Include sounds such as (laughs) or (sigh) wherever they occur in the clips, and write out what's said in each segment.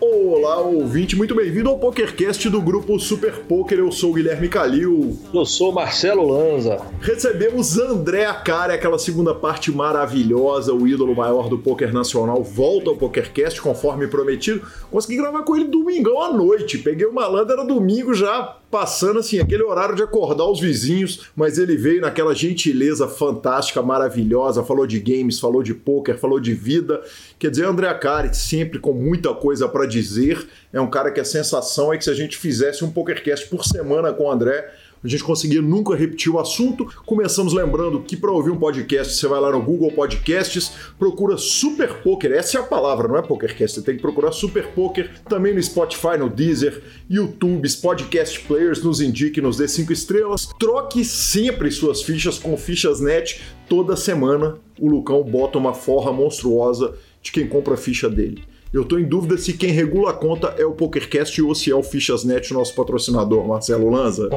Olá, ouvinte, muito bem-vindo ao PokerCast do grupo Super Poker. Eu sou o Guilherme Calil. Eu sou o Marcelo Lanza. Recebemos André Acari, aquela segunda parte maravilhosa, o ídolo maior do poker nacional, volta ao PokerCast conforme prometido. Consegui gravar com ele domingão à noite. Peguei o malandro, era domingo já passando assim, aquele horário de acordar os vizinhos, mas ele veio naquela gentileza fantástica, maravilhosa, falou de games, falou de poker, falou de vida. Quer dizer, André Acari, sempre com muita coisa para dizer, é um cara que a sensação é que se a gente fizesse um PokerCast por semana com o André, a gente conseguia nunca repetir o assunto. Começamos lembrando que para ouvir um podcast, você vai lá no Google Podcasts, procura Super Poker, essa é a palavra, não é PokerCast, você tem que procurar Super Poker, também no Spotify, no Deezer, YouTube, Podcast Players, nos indique, nos dê cinco estrelas. Troque sempre suas fichas com fichas net, toda semana o Lucão bota uma forra monstruosa de quem compra a ficha dele. Eu tô em dúvida se quem regula a conta é o PokerCast ou se é o Fichasnet, nosso patrocinador, Marcelo Lanza.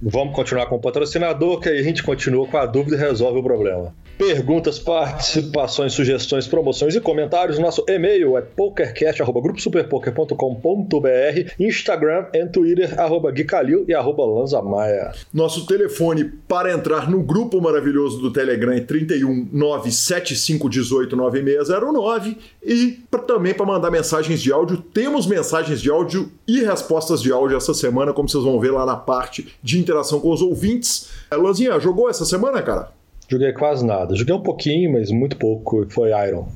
Vamos continuar com o patrocinador, que aí a gente continua com a dúvida e resolve o problema. Perguntas, participações, sugestões, promoções e comentários. Nosso e-mail é pokercast.gruposuperpoker.com.br Instagram e Twitter, arroba Guicalil e arroba Lanzamaia. Nosso telefone para entrar no grupo maravilhoso do Telegram é 31 97518 9609 e também para mandar mensagens de áudio. Temos mensagens de áudio e respostas de áudio essa semana, como vocês vão ver lá na parte de interação com os ouvintes. Lanzinha, jogou essa semana, cara? Joguei quase nada. Joguei um pouquinho, mas muito pouco. Foi Iron.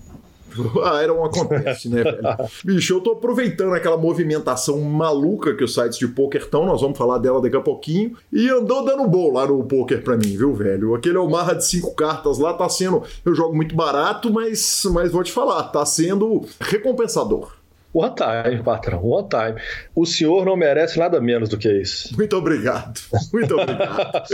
(laughs) A Iron acontece, né, velho? (laughs) Bicho, eu tô aproveitando aquela movimentação maluca que os sites de poker estão, nós vamos falar dela daqui a pouquinho, e andou dando bom lá no poker pra mim, viu, velho? Aquele Omaha de cinco cartas lá tá sendo. Eu jogo muito barato, mas, mas vou te falar, tá sendo recompensador. One time, patrão, one time. O senhor não merece nada menos do que isso. Muito obrigado. Muito obrigado.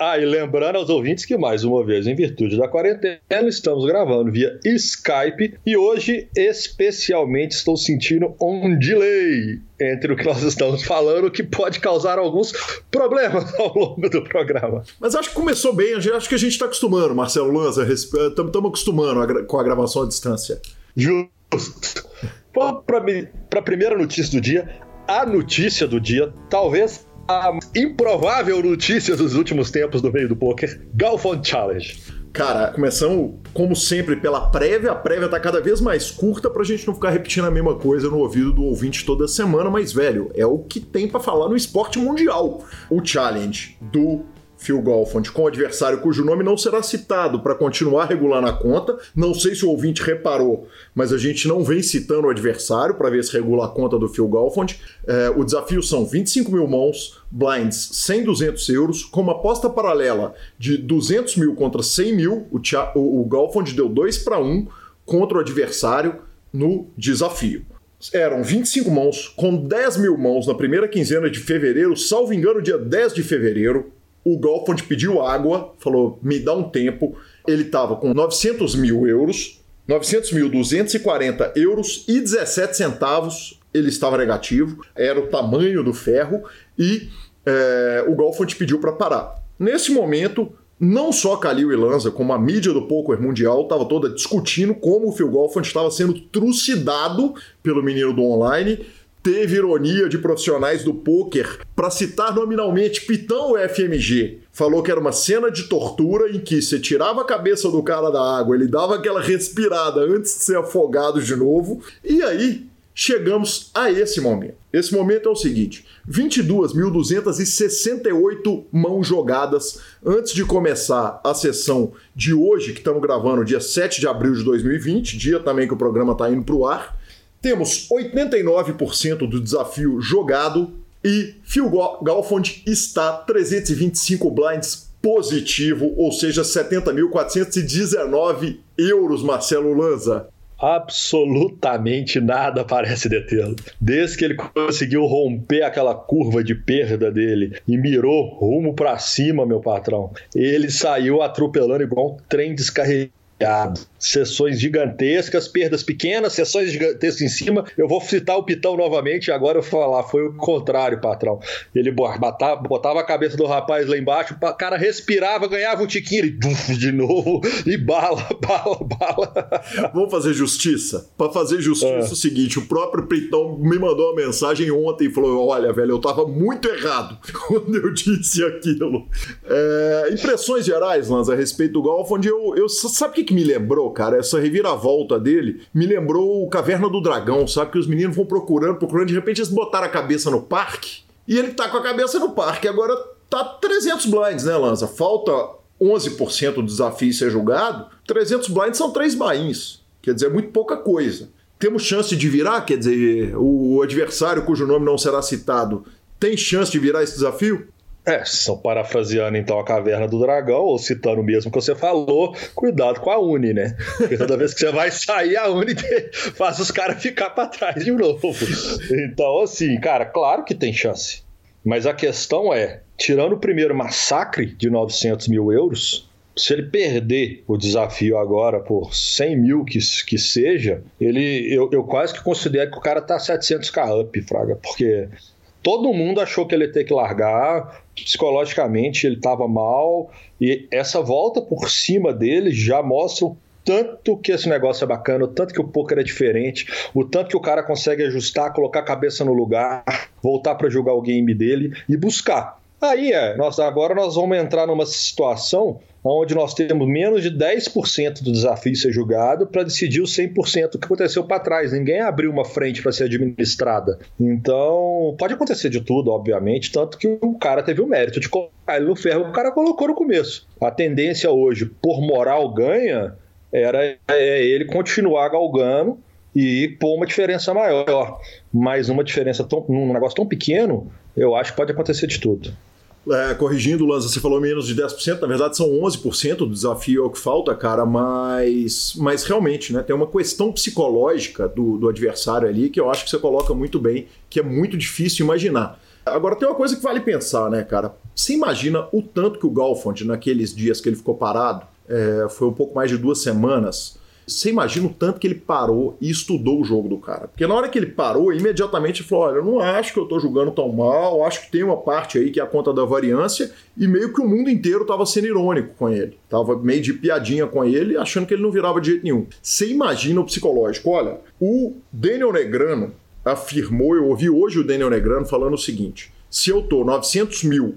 ah, e lembrando aos ouvintes que, mais uma vez, em virtude da quarentena, estamos gravando via Skype e hoje, especialmente, estou sentindo um delay entre o que nós estamos falando, que pode causar alguns problemas ao longo do programa. Mas acho que começou bem, acho que a gente está acostumando, Marcelo Lanza, estamos acostumando com a gravação à distância. Justo. Vamos para a primeira notícia do dia. A notícia do dia, talvez a improvável notícia dos últimos tempos do meio do poker, Galfond Challenge. Cara, começamos, como sempre, pela prévia. A prévia tá cada vez mais curta pra gente não ficar repetindo a mesma coisa no ouvido do ouvinte toda semana, mas, velho, é o que tem para falar no esporte mundial. O challenge do Phil Golfond com adversário cujo nome não será citado para continuar regulando a conta. Não sei se o ouvinte reparou, mas a gente não vem citando o adversário para ver se regula a conta do Phil Golfond. É, o desafio são 25 mil mãos, blinds 100, 200 euros, com uma aposta paralela de 200 mil contra 100 mil. O, o, o Golfond deu 2 para 1 contra o adversário no desafio eram 25 mãos, com 10 mil mãos na primeira quinzena de fevereiro, salvo engano, dia 10 de fevereiro o Golfond pediu água, falou, me dá um tempo. Ele estava com 900 mil euros, 900 mil 240 euros e 17 centavos. Ele estava negativo, era o tamanho do ferro e é, o Golfond pediu para parar. Nesse momento, não só Kalil e Lanza, como a mídia do poker mundial estava toda discutindo como o Phil Golfond estava sendo trucidado pelo menino do online teve ironia de profissionais do poker para citar nominalmente Pitão FMG. Falou que era uma cena de tortura em que você tirava a cabeça do cara da água, ele dava aquela respirada antes de ser afogado de novo, e aí chegamos a esse momento. Esse momento é o seguinte: 22.268 mãos jogadas antes de começar a sessão de hoje, que estamos gravando dia 7 de abril de 2020, dia também que o programa está indo para o ar. Temos 89% do desafio jogado e Phil Galfond está 325 blinds positivo, ou seja, 70.419 euros, Marcelo Lanza. Absolutamente nada parece detê-lo. Desde que ele conseguiu romper aquela curva de perda dele e mirou rumo para cima, meu patrão, ele saiu atropelando igual um trem descarregado Sessões gigantescas, perdas pequenas, sessões gigantescas em cima. Eu vou citar o Pitão novamente, agora eu vou falar, foi o contrário, patrão. Ele botava, botava a cabeça do rapaz lá embaixo, o cara respirava, ganhava um tiquinho, ele de novo, (laughs) e bala, bala, bala. Vamos fazer justiça? Para fazer justiça é. é o seguinte, o próprio Pitão me mandou uma mensagem ontem e falou: olha, velho, eu tava muito errado (laughs) quando eu disse aquilo. É, impressões gerais, Lanza, a respeito do golfe, onde eu, eu. Sabe o que, que me lembrou, cara? Essa reviravolta dele me lembrou o Caverna do Dragão, sabe? Que os meninos vão procurando, procurando, de repente eles botaram a cabeça no parque e ele tá com a cabeça no parque. Agora tá 300 blinds, né, Lanza? Falta 11% do desafio ser julgado. 300 blinds são três bains. Quer dizer, é muito pouca coisa. Temos chance de virar? Quer dizer, o adversário cujo nome não será citado tem chance de virar esse desafio? É, são parafraseando então a Caverna do Dragão, ou citando o mesmo que você falou, cuidado com a Uni, né? Porque toda vez que você vai sair, a Uni (laughs) faz os caras ficar para trás de novo. Então, assim, cara, claro que tem chance. Mas a questão é, tirando o primeiro massacre de 900 mil euros, se ele perder o desafio agora por 100 mil que, que seja, ele, eu, eu quase que considero que o cara tá 700k up, Fraga, porque todo mundo achou que ele ia ter que largar, psicologicamente ele estava mal, e essa volta por cima dele já mostra o tanto que esse negócio é bacana, o tanto que o poker é diferente, o tanto que o cara consegue ajustar, colocar a cabeça no lugar, voltar para jogar o game dele e buscar. Aí é, nós, agora nós vamos entrar numa situação onde nós temos menos de 10% do desafio ser julgado para decidir o 100% do que aconteceu para trás. Ninguém abriu uma frente para ser administrada. Então, pode acontecer de tudo, obviamente, tanto que o cara teve o mérito de colocar ele no ferro, o cara colocou no começo. A tendência hoje, por moral ganha, era é, ele continuar galgando e pôr uma diferença maior. Mas uma diferença tão, num negócio tão pequeno, eu acho que pode acontecer de tudo. É, corrigindo, Lanza, você falou menos de 10%, na verdade são 11% do desafio é o que falta, cara, mas, mas realmente, né, tem uma questão psicológica do, do adversário ali que eu acho que você coloca muito bem, que é muito difícil imaginar. Agora tem uma coisa que vale pensar, né, cara? Você imagina o tanto que o Galfond, naqueles dias que ele ficou parado, é, foi um pouco mais de duas semanas, você imagina o tanto que ele parou e estudou o jogo do cara. Porque na hora que ele parou, imediatamente ele falou: Olha, eu não acho que eu tô jogando tão mal, acho que tem uma parte aí que é a conta da variância, e meio que o mundo inteiro tava sendo irônico com ele. Tava meio de piadinha com ele, achando que ele não virava de jeito nenhum. Você imagina o psicológico. Olha, o Daniel Negrano afirmou, eu ouvi hoje o Daniel Negrano falando o seguinte: se eu tô 900 mil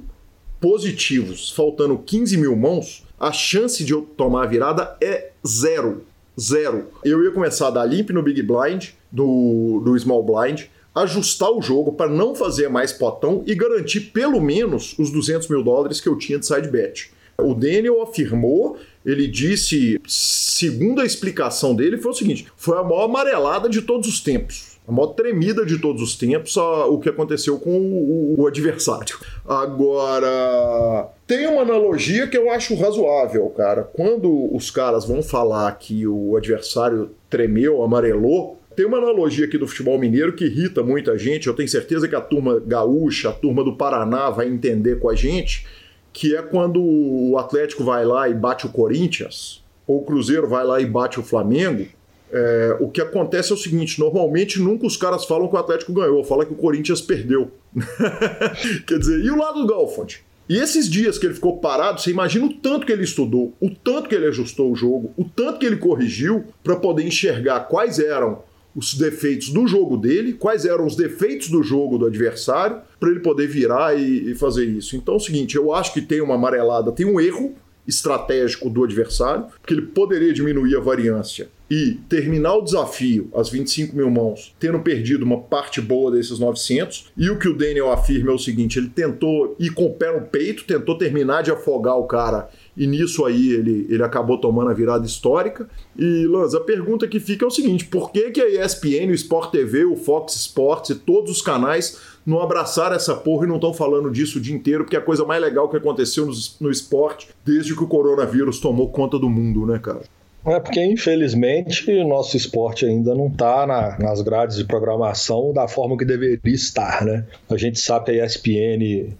positivos, faltando 15 mil mãos, a chance de eu tomar a virada é zero zero. Eu ia começar a dar limp no Big Blind, do, do Small Blind, ajustar o jogo para não fazer mais potão e garantir pelo menos os 200 mil dólares que eu tinha de side bet. O Daniel afirmou, ele disse, segundo a explicação dele, foi o seguinte: foi a maior amarelada de todos os tempos a maior tremida de todos os tempos a, o que aconteceu com o, o, adversário. Agora, tem uma analogia que eu acho razoável, cara. Quando os caras vão falar que o adversário tremeu, amarelou, tem uma analogia aqui do futebol mineiro que irrita muita gente. Eu tenho certeza que a turma gaúcha, a turma do Paraná vai entender com a gente, que é quando o Atlético vai lá e bate o Corinthians, ou o Cruzeiro vai lá e bate o Flamengo é, o que acontece é o seguinte: normalmente nunca os caras falam que o Atlético ganhou, fala que o Corinthians perdeu. (laughs) Quer dizer, e o lado do Galfond? E esses dias que ele ficou parado, você imagina o tanto que ele estudou, o tanto que ele ajustou o jogo, o tanto que ele corrigiu para poder enxergar quais eram os defeitos do jogo dele, quais eram os defeitos do jogo do adversário, para ele poder virar e, e fazer isso. Então é o seguinte: eu acho que tem uma amarelada, tem um erro estratégico do adversário, porque ele poderia diminuir a variância e terminar o desafio às 25 mil mãos, tendo perdido uma parte boa desses 900. E o que o Daniel afirma é o seguinte: ele tentou ir com o pé no peito, tentou terminar de afogar o cara. E nisso aí ele, ele acabou tomando a virada histórica. E, Lanz, a pergunta que fica é o seguinte: por que, que a ESPN, o Sport TV, o Fox Sports e todos os canais não abraçaram essa porra e não estão falando disso o dia inteiro, porque é a coisa mais legal que aconteceu no, no esporte desde que o coronavírus tomou conta do mundo, né, cara? É porque, infelizmente, o nosso esporte ainda não está na, nas grades de programação da forma que deveria estar, né? A gente sabe que a ESPN,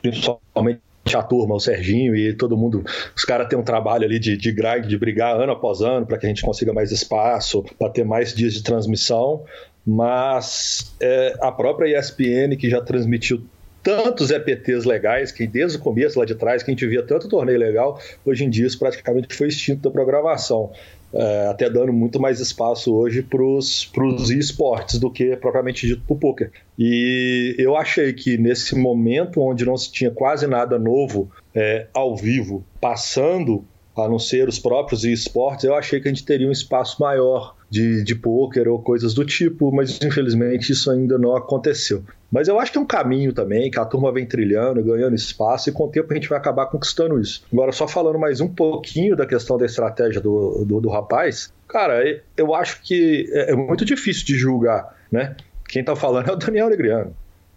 principalmente a turma, o Serginho e todo mundo, os caras têm um trabalho ali de, de grind, de brigar ano após ano para que a gente consiga mais espaço, para ter mais dias de transmissão. Mas é, a própria ESPN, que já transmitiu tantos EPTs legais, que desde o começo lá de trás, que a gente via tanto torneio legal, hoje em dia isso praticamente foi extinto da programação. É, até dando muito mais espaço hoje para os esportes do que propriamente dito para o poker. E eu achei que nesse momento onde não se tinha quase nada novo é, ao vivo passando, a não ser os próprios esportes, eu achei que a gente teria um espaço maior de, de pôquer ou coisas do tipo, mas infelizmente isso ainda não aconteceu. Mas eu acho que é um caminho também, que a turma vem trilhando, ganhando espaço, e com o tempo a gente vai acabar conquistando isso. Agora, só falando mais um pouquinho da questão da estratégia do, do, do rapaz, cara, eu acho que é, é muito difícil de julgar, né? Quem tá falando é o Daniel Negriano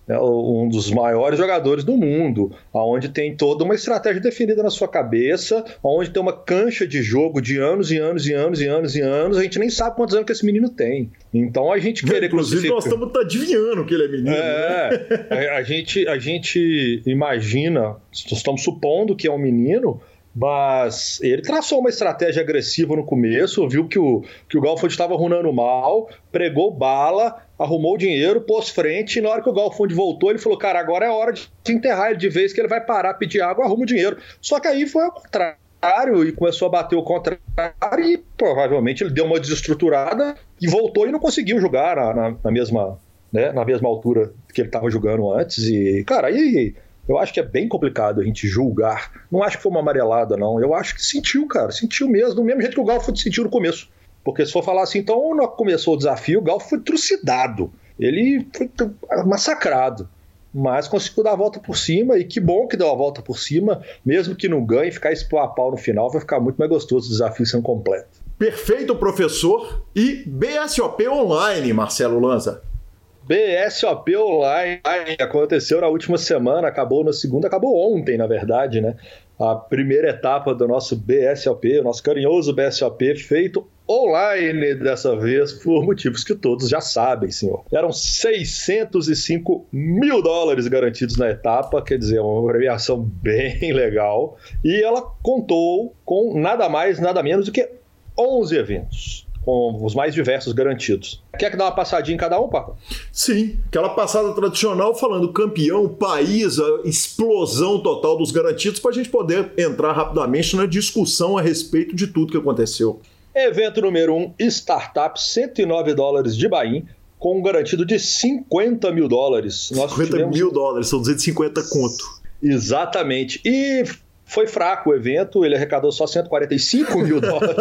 um dos maiores jogadores do mundo, onde tem toda uma estratégia definida na sua cabeça, onde tem uma cancha de jogo de anos e anos e anos e anos e anos, a gente nem sabe quantos anos que esse menino tem. Então a gente querer Inclusive, nós estamos adivinhando que ele é menino. É, né? a, gente, a gente imagina, estamos supondo que é um menino, mas ele traçou uma estratégia agressiva no começo, viu que o, que o Galfond estava runando mal, pregou bala, arrumou o dinheiro, pôs frente, e na hora que o Galfond voltou, ele falou: Cara, agora é hora de enterrar ele de vez, que ele vai parar, pedir água, arruma o dinheiro. Só que aí foi ao contrário e começou a bater o contrário e provavelmente ele deu uma desestruturada e voltou e não conseguiu jogar na, na, na mesma, né, na mesma altura que ele estava jogando antes. E, cara, aí eu acho que é bem complicado a gente julgar. Não acho que foi uma amarelada, não. Eu acho que sentiu, cara. Sentiu mesmo, do mesmo jeito que o Galfo sentiu no começo. Porque se for falar assim, então não começou o desafio, o Galfo foi trucidado. Ele foi massacrado. Mas conseguiu dar a volta por cima, e que bom que deu a volta por cima, mesmo que não ganhe, ficar esse a pau no final vai ficar muito mais gostoso o desafio sendo completo. Perfeito, professor. E BSOP Online, Marcelo Lanza. BSOP Online aconteceu na última semana, acabou na segunda, acabou ontem, na verdade, né? A primeira etapa do nosso BSOP, o nosso carinhoso BSOP, feito online dessa vez, por motivos que todos já sabem, senhor. Eram 605 mil dólares garantidos na etapa, quer dizer, uma premiação bem (laughs) legal. E ela contou com nada mais, nada menos do que 11 eventos com os mais diversos garantidos. Quer que dá uma passadinha em cada um, Paco? Sim, aquela passada tradicional falando campeão, país, explosão total dos garantidos, para a gente poder entrar rapidamente na discussão a respeito de tudo que aconteceu. Evento número 1, um, Startup, 109 dólares de Bahia, com um garantido de 50 mil dólares. Nós 50 tivemos... mil dólares, são 250 conto. Exatamente. E foi fraco o evento, ele arrecadou só 145 mil (laughs) dólares.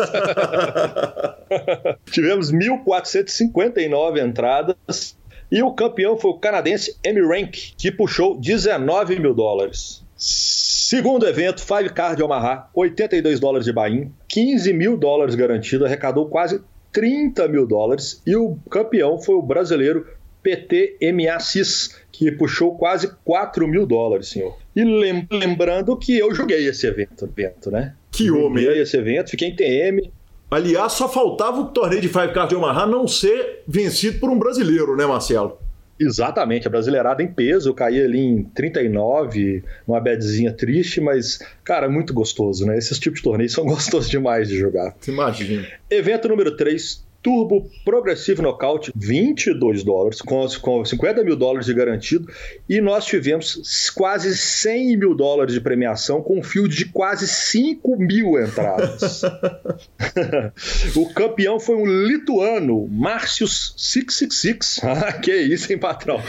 (laughs) Tivemos 1.459 entradas. E o campeão foi o canadense Amy Rank, que puxou 19 mil dólares. Segundo evento, Five Card Omaha, 82 dólares de Bahia, 15 mil dólares garantido, arrecadou quase 30 mil dólares. E o campeão foi o brasileiro PT MACIS, que puxou quase 4 mil dólares, senhor. E lembrando que eu joguei esse evento, evento né? Que homem! Joguei esse evento, fiquei em TM. Aliás, só faltava o torneio de Five Card de Omaha não ser vencido por um brasileiro, né, Marcelo? Exatamente, a brasileirada em peso, eu caí ali em 39, uma bedzinha triste, mas, cara, muito gostoso, né? Esses tipos de torneios (laughs) são gostosos demais de jogar. Imagina. Evento número 3, Turbo Progressive Knockout, 22 dólares, com, com 50 mil dólares de garantido, e nós tivemos quase 100 mil dólares de premiação, com um field de quase 5 mil entradas. (laughs) (laughs) o campeão foi um lituano, Marcius 666, (laughs) ah, que isso, hein, patrão?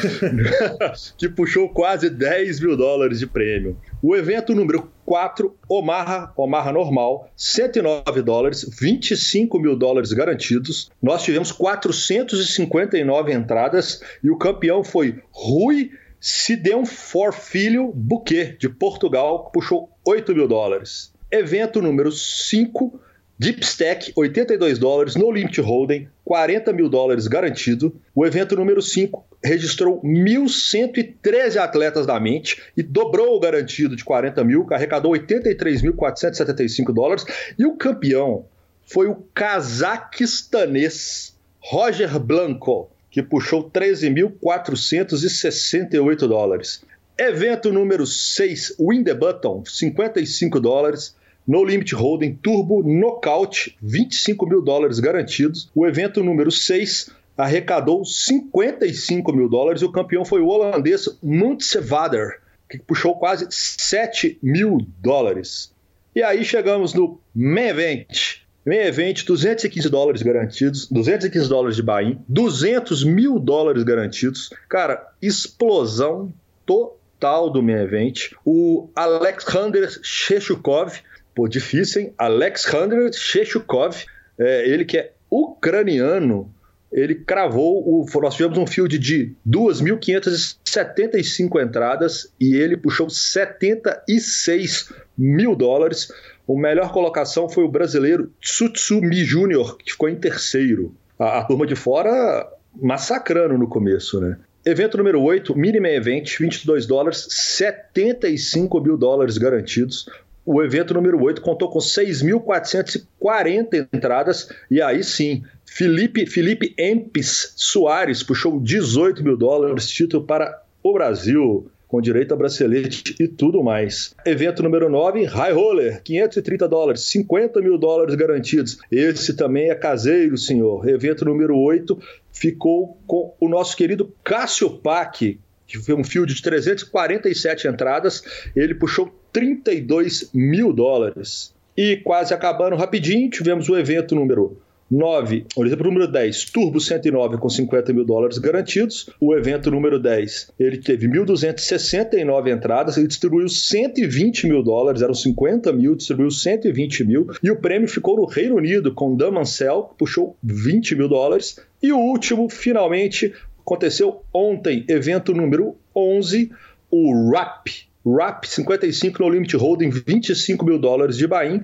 que puxou quase 10 mil dólares de prêmio. O evento número 4, Omaha, Omaha normal, 109 dólares, 25 mil dólares garantidos. Nós tivemos 459 entradas e o campeão foi Rui Sidão For Filho Buquet, de Portugal, que puxou 8 mil dólares. Evento número 5, Deep Stack, 82 dólares, No Limit Holding, 40 mil dólares garantido. O evento número 5, registrou 1.113 atletas da mente e dobrou o garantido de 40 mil, arrecadou 83.475 dólares. E o campeão foi o cazaquistanês Roger Blanco, que puxou 13.468 dólares. Evento número 6, Win the Button, 55 dólares. No Limit Holding Turbo Knockout, 25 mil dólares garantidos. O evento número 6 arrecadou 55 mil dólares e o campeão foi o holandês Muntsevader, que puxou quase 7 mil dólares. E aí chegamos no Main Event. Main Event, 215 dólares garantidos, 215 dólares de buy 200 mil dólares garantidos. Cara, explosão total do Main Event. O Alexander Shechukov, pô, difícil, hein? Alexander Shechukov, é, ele que é ucraniano, ele cravou, o, nós tivemos um field de 2.575 entradas e ele puxou 76 mil dólares. O melhor colocação foi o brasileiro Tsutsumi Júnior, que ficou em terceiro. A, a, turma de fora massacrando no começo, né? Evento número 8, Minimum Event, 22 dólares, 75 mil dólares garantidos. O evento número 8 contou com 6.440 entradas, e aí sim, Felipe, Felipe Empes Soares puxou 18 mil dólares, título para o Brasil, com direito a bracelete e tudo mais. Evento número 9, High Roller, 530 dólares, 50 mil dólares garantidos. Esse também é caseiro, senhor. Evento número 8 ficou com o nosso querido Cássio Pac, que foi um field de 347 entradas. Ele puxou 32 mil dólares. E quase acabando rapidinho, tivemos o evento número 9, o exemplo número 10, Turbo 109 com 50 mil dólares garantidos. O evento número 10, ele teve 1.269 entradas, ele distribuiu 120 mil dólares, eram 50 mil, distribuiu 120 mil. E o prêmio ficou no Reino Unido com Damancel, que puxou 20 mil dólares. E o último, finalmente, aconteceu ontem, evento número 11, o RAP. RAP 55 no Limit Holding, 25 mil dólares de Bahia.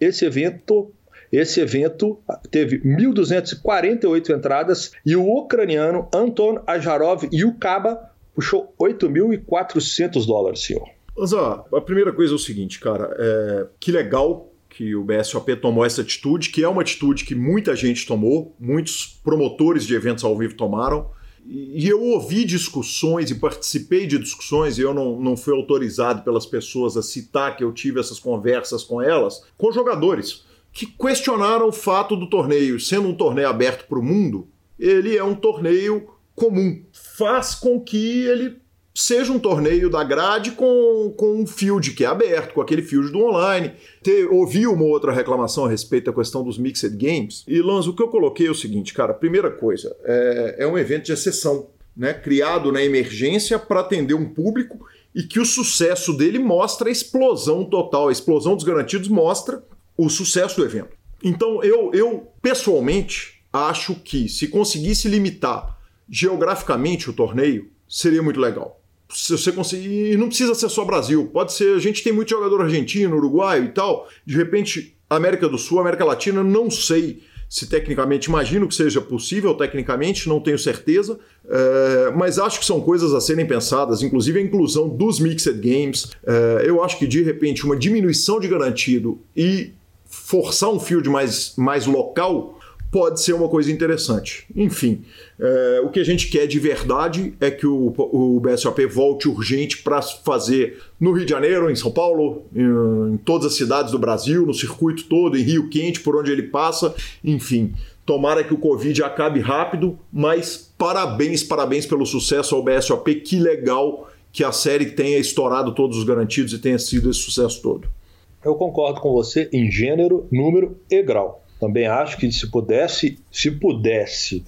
Esse evento esse evento teve 1.248 entradas e o ucraniano Anton Ajarov Yukaba puxou 8.400 dólares, senhor. Ó, a primeira coisa é o seguinte, cara, é... que legal que o BSOP tomou essa atitude, que é uma atitude que muita gente tomou, muitos promotores de eventos ao vivo tomaram. E eu ouvi discussões e participei de discussões, e eu não, não fui autorizado pelas pessoas a citar que eu tive essas conversas com elas, com jogadores que questionaram o fato do torneio, sendo um torneio aberto para o mundo, ele é um torneio comum. Faz com que ele seja um torneio da grade com, com um field que é aberto, com aquele field do online. Te, ouvi uma outra reclamação a respeito da questão dos Mixed Games. E, Lanz, o que eu coloquei é o seguinte, cara. Primeira coisa, é, é um evento de exceção, né? criado na emergência para atender um público e que o sucesso dele mostra a explosão total. A explosão dos garantidos mostra o sucesso do evento. Então, eu, eu pessoalmente acho que se conseguisse limitar geograficamente o torneio, seria muito legal. Se você conseguir, e não precisa ser só Brasil, pode ser, a gente tem muito jogador argentino, uruguaio e tal, de repente América do Sul, América Latina, não sei se tecnicamente, imagino que seja possível, tecnicamente, não tenho certeza, é, mas acho que são coisas a serem pensadas, inclusive a inclusão dos Mixed Games. É, eu acho que de repente uma diminuição de garantido e forçar um field mais, mais local pode ser uma coisa interessante. Enfim, é, o que a gente quer de verdade é que o, o BSOP volte urgente para fazer no Rio de Janeiro, em São Paulo, em, em, todas as cidades do Brasil, no circuito todo, em Rio Quente, por onde ele passa, enfim. Tomara que o Covid acabe rápido, mas parabéns, parabéns pelo sucesso ao BSOP. Que legal que a série tenha estourado todos os garantidos e tenha sido esse sucesso todo. Eu concordo com você em gênero, número e grau. Também acho que se pudesse, se pudesse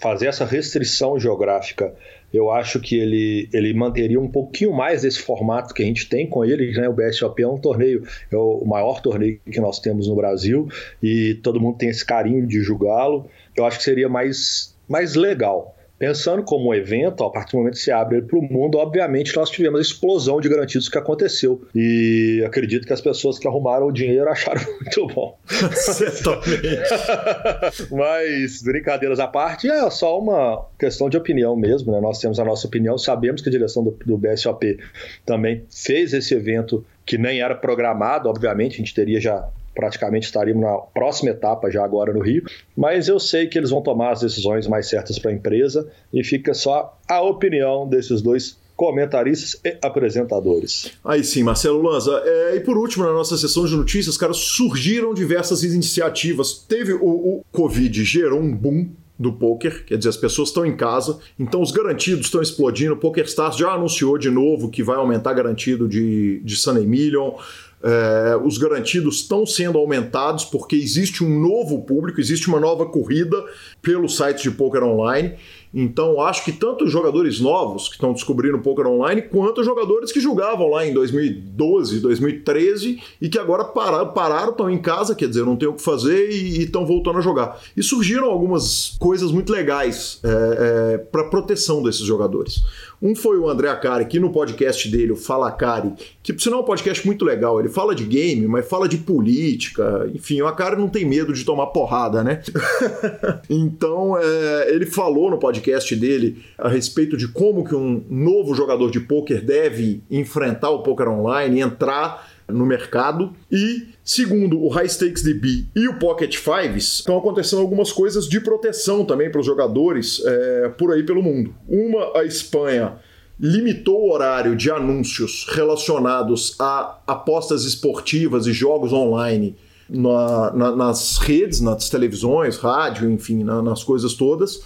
fazer essa restrição geográfica, eu acho que ele, ele manteria um pouquinho mais desse formato que a gente tem com ele. Né? O BSOP é um torneio, é o maior torneio que nós temos no Brasil e todo mundo tem esse carinho de julgá-lo. Eu acho que seria mais, mais legal. Pensando como um evento, a partir do momento que se abre para o mundo, obviamente nós tivemos a explosão de garantidos que aconteceu. E acredito que as pessoas que arrumaram o dinheiro acharam (laughs) muito bom. Certamente. (laughs) Mas, brincadeiras à parte, é só uma questão de opinião mesmo. Né? Nós temos a nossa opinião, sabemos que a direção do, do BSOP também fez esse evento que nem era programado, obviamente, a gente teria já praticamente estaríamos na próxima etapa já agora no Rio, mas eu sei que eles vão tomar as decisões mais certas para a empresa e fica só a opinião desses dois comentaristas e apresentadores. Aí sim, Marcelo Lanza. É, e por último, na nossa sessão de notícias, cara, surgiram diversas iniciativas. Teve o, o Covid, gerou um boom do poker, quer dizer, as pessoas estão em casa, então os garantidos estão explodindo. O PokerStars já anunciou de novo que vai aumentar garantido de, de Sunny Million. É, os garantidos estão sendo aumentados porque existe um novo público, existe uma nova corrida pelo site de poker online. Então, acho que tanto os jogadores novos que estão descobrindo o poker online, quanto os jogadores que jogavam lá em 2012, 2013 e que agora pararam, pararam estão em casa, quer dizer, não tem o que fazer e estão voltando a jogar. E surgiram algumas coisas muito legais é, é, para proteção desses jogadores. Um foi o André Acari, que no podcast dele, o Fala Acari, que por sinal é um podcast muito legal. Ele fala de game, mas fala de política. Enfim, o Acari não tem medo de tomar porrada, né? (laughs) então, é, ele falou no podcast dele a respeito de como que um novo jogador de poker deve enfrentar o poker online, entrar no mercado. E, segundo o High Stakes DB e o Pocket Fives, estão acontecendo algumas coisas de proteção também para os jogadores é, por aí pelo mundo. Uma, a Espanha limitou o horário de anúncios relacionados a apostas esportivas e jogos online na, na, nas redes, nas televisões, rádio, enfim, na, nas coisas todas,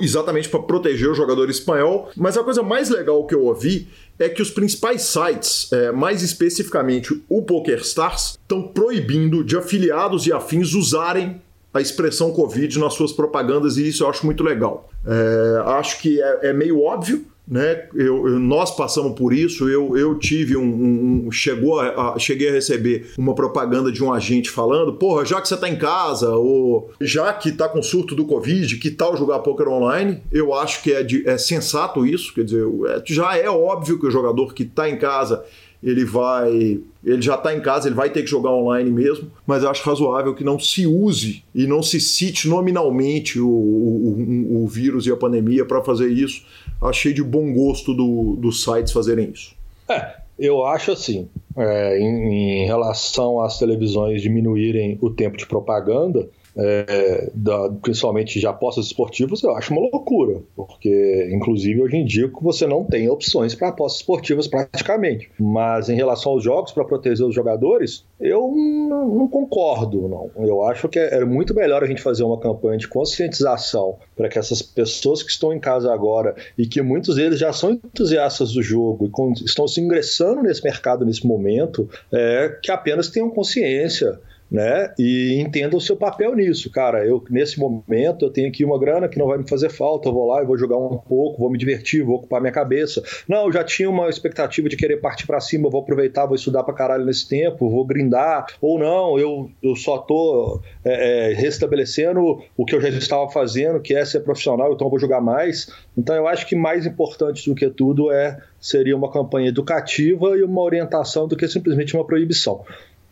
exatamente para proteger o jogador espanhol. Mas a coisa mais legal que eu ouvi é que os principais sites, é, mais especificamente o PokerStars, estão proibindo de afiliados e afins usarem a expressão Covid nas suas propagandas e isso eu acho muito legal. É, acho que é, é meio óbvio, né? Eu, eu, nós passamos por isso. Eu, eu tive um, um, um chegou a, a, cheguei a receber uma propaganda de um agente falando, porra, já que você está em casa ou já que está com surto do covid, que tal jogar poker online? Eu acho que é, de, é sensato isso. Quer dizer, é, já é óbvio que o jogador que está em casa ele vai. Ele já está em casa, ele vai ter que jogar online mesmo, mas eu acho razoável que não se use e não se cite nominalmente o, o, o vírus e a pandemia para fazer isso. Achei de bom gosto do, dos sites fazerem isso. É, eu acho assim, é, em, em relação às televisões diminuírem o tempo de propaganda, é, da, principalmente de apostas esportivas, eu acho uma loucura, porque inclusive hoje em dia você não tem opções para apostas esportivas praticamente. Mas em relação aos jogos, para proteger os jogadores, eu não, não, concordo, não. Eu acho que é, é muito melhor a gente fazer uma campanha de conscientização para que essas pessoas que estão em casa agora e que muitos deles já são entusiastas do jogo e estão se ingressando nesse mercado nesse momento, é, que apenas tenham consciência né? E entenda o seu papel nisso, cara. Eu nesse momento eu tenho aqui uma grana que não vai me fazer falta, eu vou lá e vou jogar um pouco, vou me divertir, vou ocupar minha cabeça. Não, eu já tinha uma expectativa de querer partir para cima, eu vou aproveitar, vou estudar para caralho nesse tempo, vou grindar, ou não, eu, eu só tô é, é, restabelecendo o que eu já estava fazendo, que é ser profissional, então eu vou jogar mais. Então eu acho que mais importante do que tudo é seria uma campanha educativa e uma orientação do que simplesmente uma proibição.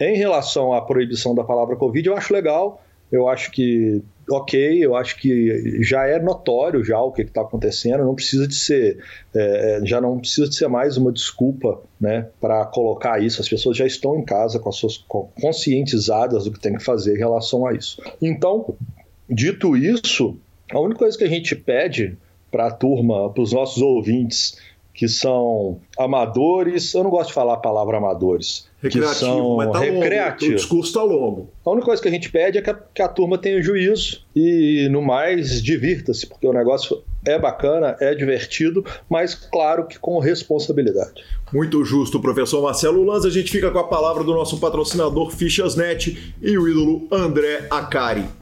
Em relação à proibição da palavra Covid, eu acho legal, eu acho que ok, eu acho que já é notório já o que está acontecendo, não precisa de ser, é, já não precisa de ser mais uma desculpa, né, para colocar isso. As pessoas já estão em casa com as suas conscientizadas do que tem que fazer em relação a isso. Então, dito isso, a única coisa que a gente pede para a turma, para os nossos ouvintes que são amadores, eu não gosto de falar a palavra amadores, Recreativo, que são mas tá recreativos. Longo, o discurso está longo. A única coisa que a gente pede é que a, que a turma tenha juízo e, no mais, divirta-se, porque o negócio é bacana, é divertido, mas claro que com responsabilidade. Muito justo, professor Marcelo Lanza. A gente fica com a palavra do nosso patrocinador Fichasnet e o ídolo André Acari.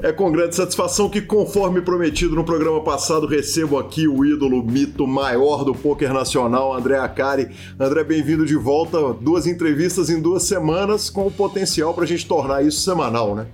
É com grande satisfação que, conforme prometido no programa passado, recebo aqui o ídolo, mito maior do poker nacional, André Acari. André, bem-vindo de volta. Duas entrevistas em duas semanas, com o potencial para a gente tornar isso semanal, né?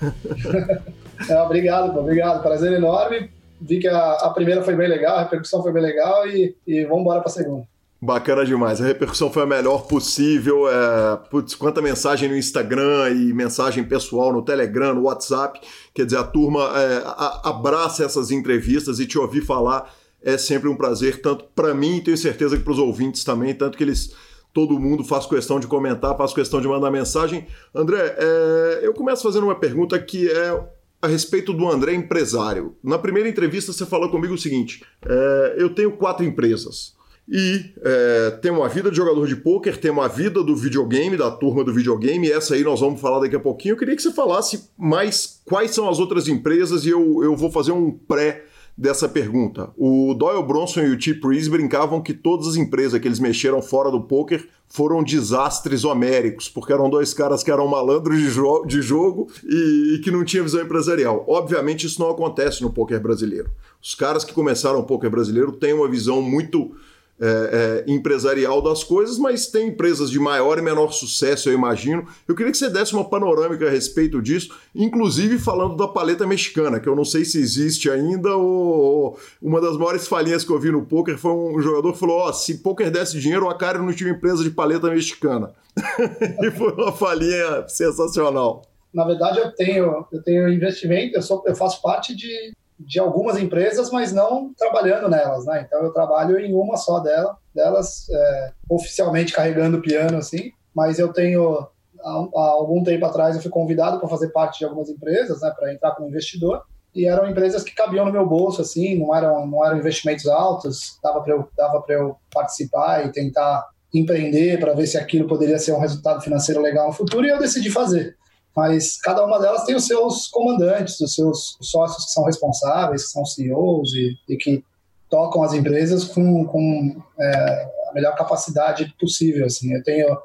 (laughs) é, obrigado, obrigado. Prazer enorme. Vi que a, a, primeira foi bem legal, a repercussão foi bem legal e, e vamos embora para a segunda. Bacana demais. A repercussão foi a melhor possível. É, putz, quanta mensagem no Instagram e mensagem pessoal no Telegram, no WhatsApp. Quer dizer, a turma é, a, abraça essas entrevistas e te ouvir falar é sempre um prazer, tanto para mim e tenho certeza que para os ouvintes também, tanto que eles. Todo mundo faz questão de comentar, faz questão de mandar mensagem. André, é, eu começo fazendo uma pergunta que é a respeito do André empresário. Na primeira entrevista você falou comigo o seguinte: é, eu tenho quatro empresas. E é, tem uma vida de jogador de pôquer, tem uma vida do videogame, da turma do videogame, e essa aí nós vamos falar daqui a pouquinho. Eu queria que você falasse mais quais são as outras empresas, e eu, eu vou fazer um pré dessa pergunta. O Doyle Bronson e o Chip Reese brincavam que todas as empresas que eles mexeram fora do poker foram desastres homéricos, porque eram dois caras que eram malandros de, jo de jogo e, e, que não tinham visão empresarial. Obviamente isso não acontece no poker brasileiro. Os caras que começaram o poker brasileiro têm uma visão muito é, é, empresarial das coisas, mas tem empresas de maior e menor sucesso, eu imagino. Eu queria que você desse uma panorâmica a respeito disso, inclusive falando da paleta mexicana, que eu não sei se existe ainda, ou, uma das maiores falhinhas que eu vi no poker foi um jogador que falou: oh, se poker desse dinheiro, o Acari não tinha empresa de paleta mexicana. (laughs) e foi uma falhinha sensacional. Na verdade, eu tenho, eu tenho investimento, eu, sou, eu faço parte de de algumas empresas, mas não trabalhando nelas, né? Então eu trabalho em uma só dela, delas, é, oficialmente carregando piano, assim, mas eu tenho, há, há algum tempo atrás, eu fui convidado para fazer parte de algumas empresas, né, para entrar como investidor, e eram empresas que cabiam no meu bolso, assim, não eram, não eram investimentos altos, dava para eu, dava eu participar e tentar empreender para ver se aquilo poderia ser um resultado financeiro legal no futuro, e eu decidi fazer mas cada uma delas tem os seus comandantes, os seus sócios que são responsáveis, que são CEOs e, e que tocam as empresas com, com é, a melhor capacidade possível. Assim. Eu tenho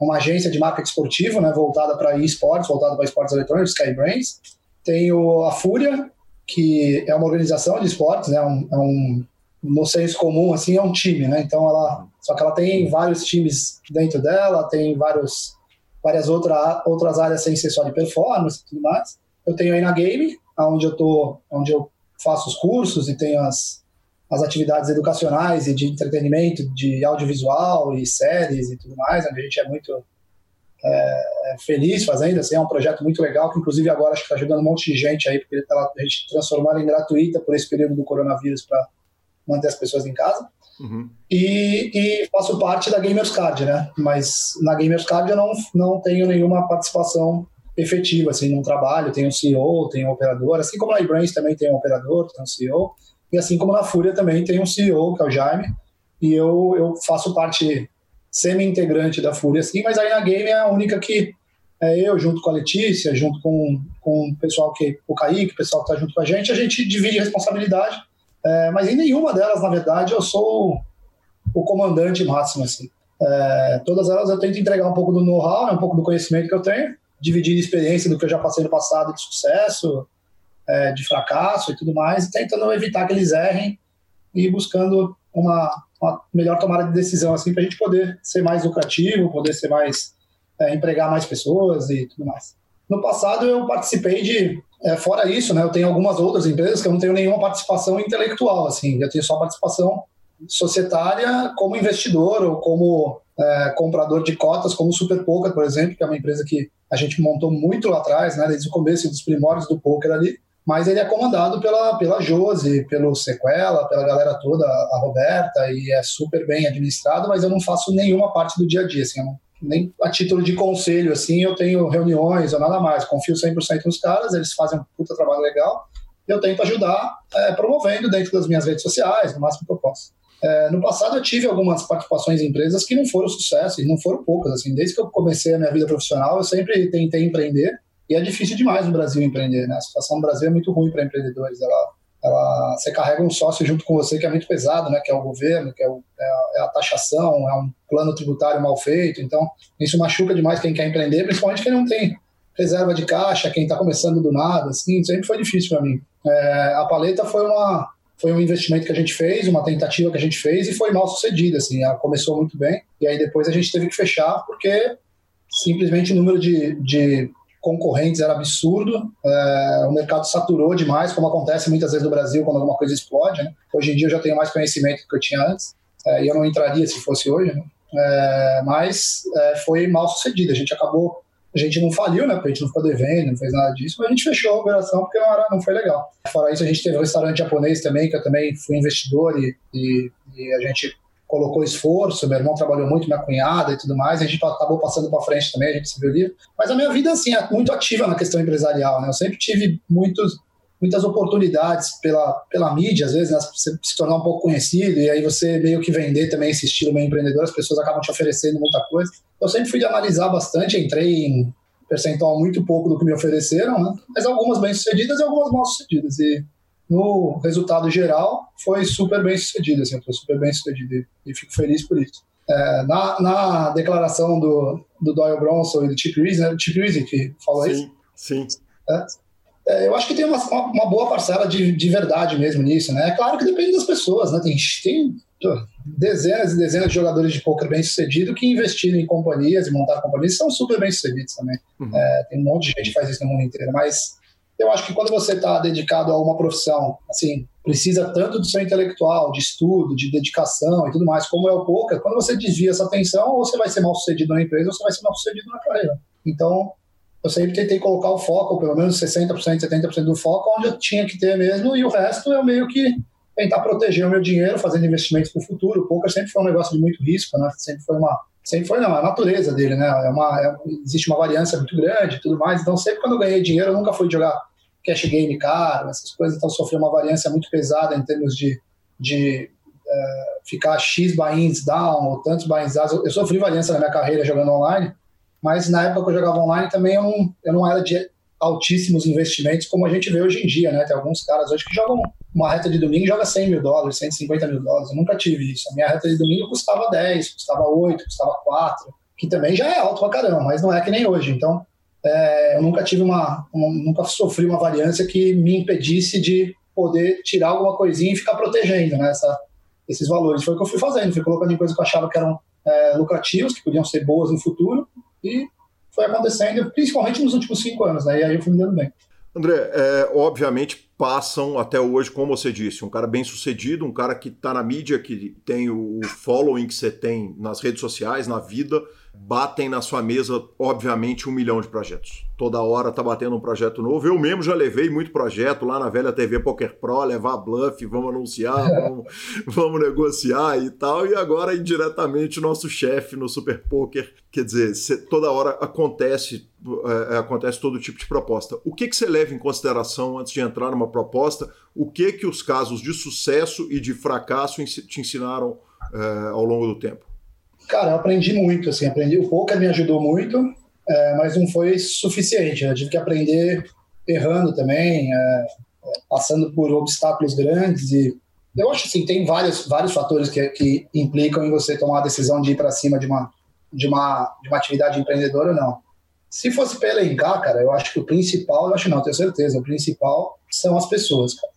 uma agência de marketing esportivo né, voltada para esportes, voltada para esportes eletrônicos, Skybrains. Tenho a Fúria, que é uma organização de esportes, né, um, é um, no senso comum, assim, é um time, né? Então ela, só que ela tem vários times dentro dela, tem vários várias outra, outras áreas sem ser só de performance e tudo mais. Eu tenho aí na Game, onde eu tô, onde eu faço os cursos e tenho as, as atividades educacionais e de entretenimento, de audiovisual e séries e tudo mais, onde a gente é muito é, é feliz fazendo, assim, é um projeto muito legal, que inclusive agora acho que está ajudando um monte de gente aí, porque tá, a gente transformou em gratuita por esse período do coronavírus para manter as pessoas em casa. Uhum. E, e, faço parte da Gamers Card, né? Mas na Gamers Card eu não, não tenho nenhuma participação efetiva, assim, no trabalho. Tenho um CEO, tenho um operador, assim como na iBrains também tem um operador, tem um CEO. E assim como na Fúria também tem um CEO, que é o Jaime. E eu, eu faço parte semi-integrante da Fúria, assim, mas aí na Game é a única que é eu, junto com a Letícia, junto com, com o pessoal que, o Kaique, o pessoal que está junto com a gente, a gente divide responsabilidade é, mas em nenhuma delas, na verdade, eu sou o comandante máximo, assim. É, todas elas eu tento entregar um pouco do know-how, um pouco do conhecimento que eu tenho, dividir experiência do que eu já passei no passado de sucesso, é, de fracasso e tudo mais, tentando evitar que eles errem e buscando uma, uma melhor tomada de decisão, assim, para a gente poder ser mais lucrativo, poder ser mais, é, empregar mais pessoas e tudo mais. No passado eu participei de é, fora isso, né, eu tenho algumas outras empresas que eu não tenho nenhuma participação intelectual, assim, eu tenho só participação societária como investidor ou como é, comprador de cotas, como Super Poker, por exemplo, que é uma empresa que a gente montou muito lá atrás, né, desde o começo dos primórdios do poker ali, mas ele é comandado pela, pela Josi, pelo Sequela, pela galera toda, a Roberta, e é super bem administrado, mas eu não faço nenhuma parte do dia a dia, assim, eu não nem a título de conselho, assim, eu tenho reuniões ou nada mais. Confio 100% nos caras, eles fazem um puta trabalho legal. Eu tento ajudar é, promovendo dentro das minhas redes sociais, no máximo que eu posso. É, no passado eu tive algumas participações em empresas que não foram sucesso, e não foram poucas. Assim, desde que eu comecei a minha vida profissional, eu sempre tentei empreender. E é difícil demais no Brasil empreender, né? A situação no Brasil é muito ruim para empreendedores. Ela ela, você carrega um sócio junto com você que é muito pesado, né? Que é o governo, que é, o, é, a, é a, taxação, é um plano tributário mal feito. Então, isso machuca demais quem quer empreender, principalmente quem não tem reserva de caixa, quem está começando do nada, assim, sempre foi difícil para mim. É, a paleta foi uma foi um investimento que a gente fez, uma tentativa que a gente fez e foi mal sucedida, assim, ela começou muito bem e aí depois a gente teve que fechar porque simplesmente o número de, de concorrentes era absurdo, é, o mercado saturou demais, como acontece muitas vezes no Brasil quando alguma coisa explode, né? Hoje em dia eu já tenho mais conhecimento do que eu tinha antes, é, e eu não entraria se fosse hoje, né? É, mas é, foi mal sucedido, a gente acabou a gente não faliu, né? Porque a gente não ficou devendo, não fez nada disso, mas a gente fechou a operação porque não, era, não foi legal. Fora isso, a gente teve um restaurante japonês também, que eu também fui investidor e, e, e a gente colocou esforço, meu irmão trabalhou muito, minha cunhada e tudo mais, a gente acabou passando para frente também, a gente se viu livre. Mas a minha vida, assim, é muito ativa na questão empresarial, né? Eu sempre tive muitos, muitas oportunidades pela, pela mídia, às vezes, né? você se tornar um pouco conhecido e aí você meio que vender também esse estilo meio empreendedor, as pessoas acabam te oferecendo muita coisa. Eu sempre fui de analisar bastante, entrei em percentual muito pouco do que me ofereceram, né? mas algumas bem-sucedidas e algumas mal-sucedidas. E no resultado geral, foi super bem-sucedido, assim, foi super bem-sucedido e fico feliz por isso. É, na, na, declaração do, do Doyle Bronson e do Chip Reese, né? Chip Reese que falou sim, isso. Sim, é, é, eu acho que tem uma, uma, boa parcela de, de verdade mesmo nisso, né? É claro que depende das pessoas, né? Tem, tem dezenas e dezenas de jogadores de poker bem sucedidos que investiram em companhias e montaram companhias são super bem sucedidos também. Uhum. É, tem um monte de gente que faz isso no mundo inteiro, mas eu acho que quando você está dedicado a uma profissão, assim, precisa tanto do seu intelectual, de estudo, de dedicação e tudo mais, como é o poker, quando você desvia essa atenção, ou você vai ser mal sucedido na empresa, ou você vai ser mal sucedido na carreira. Então, eu sempre tentei colocar o foco, pelo menos 60%, 70% do foco, onde eu tinha que ter mesmo, e o resto eu meio que tentar proteger o meu dinheiro fazendo investimentos para o futuro. O poker sempre foi um negócio de muito risco, né? Sempre foi uma sempre foi não, a natureza dele, né? É uma, é, existe uma variância muito grande, e tudo mais. Então sempre quando eu ganhei dinheiro, eu nunca fui jogar cash game caro, essas coisas. Então sofri uma variância muito pesada em termos de, de uh, ficar x buy-ins down ou tantos buy-ins. Eu, eu sofri variância na minha carreira jogando online, mas na época que eu jogava online também eu não, eu não era de altíssimos investimentos como a gente vê hoje em dia, né? Tem alguns caras hoje que jogam uma reta de domingo joga 100 mil dólares, 150 mil dólares. Eu nunca tive isso. A minha reta de domingo custava 10, custava 8, custava 4, que também já é alto pra caramba, mas não é que nem hoje. Então, é, eu nunca tive uma, uma, nunca sofri uma variância que me impedisse de poder tirar alguma coisinha e ficar protegendo né, essa, esses valores. Foi o que eu fui fazendo, fui colocando em coisas que eu achava que eram é, lucrativas, que podiam ser boas no futuro, e foi acontecendo, principalmente nos últimos cinco anos, né, e aí eu fui me dando bem. André, é, obviamente passam até hoje, como você disse, um cara bem sucedido, um cara que está na mídia, que tem o following que você tem nas redes sociais, na vida, batem na sua mesa, obviamente, um milhão de projetos. Toda hora tá batendo um projeto novo. Eu mesmo já levei muito projeto lá na velha TV Poker Pro, levar bluff, vamos anunciar, (laughs) vamos, vamos negociar e tal. E agora, indiretamente, nosso chefe no Super Poker. Quer dizer, toda hora acontece, é, acontece todo tipo de proposta. O que, que você leva em consideração antes de entrar numa proposta? O que que os casos de sucesso e de fracasso te ensinaram é, ao longo do tempo? Cara, eu aprendi muito, assim, aprendi. O poker me ajudou muito, é, mas não foi suficiente. Né? Eu tive que aprender errando também, é, passando por obstáculos grandes e eu acho assim, tem vários, vários fatores que, que implicam em você tomar a decisão de ir para cima de uma, de, uma, de uma atividade empreendedora ou não. Se fosse para elencar, cara, eu acho que o principal, eu acho não, tenho certeza, o principal são as pessoas, cara.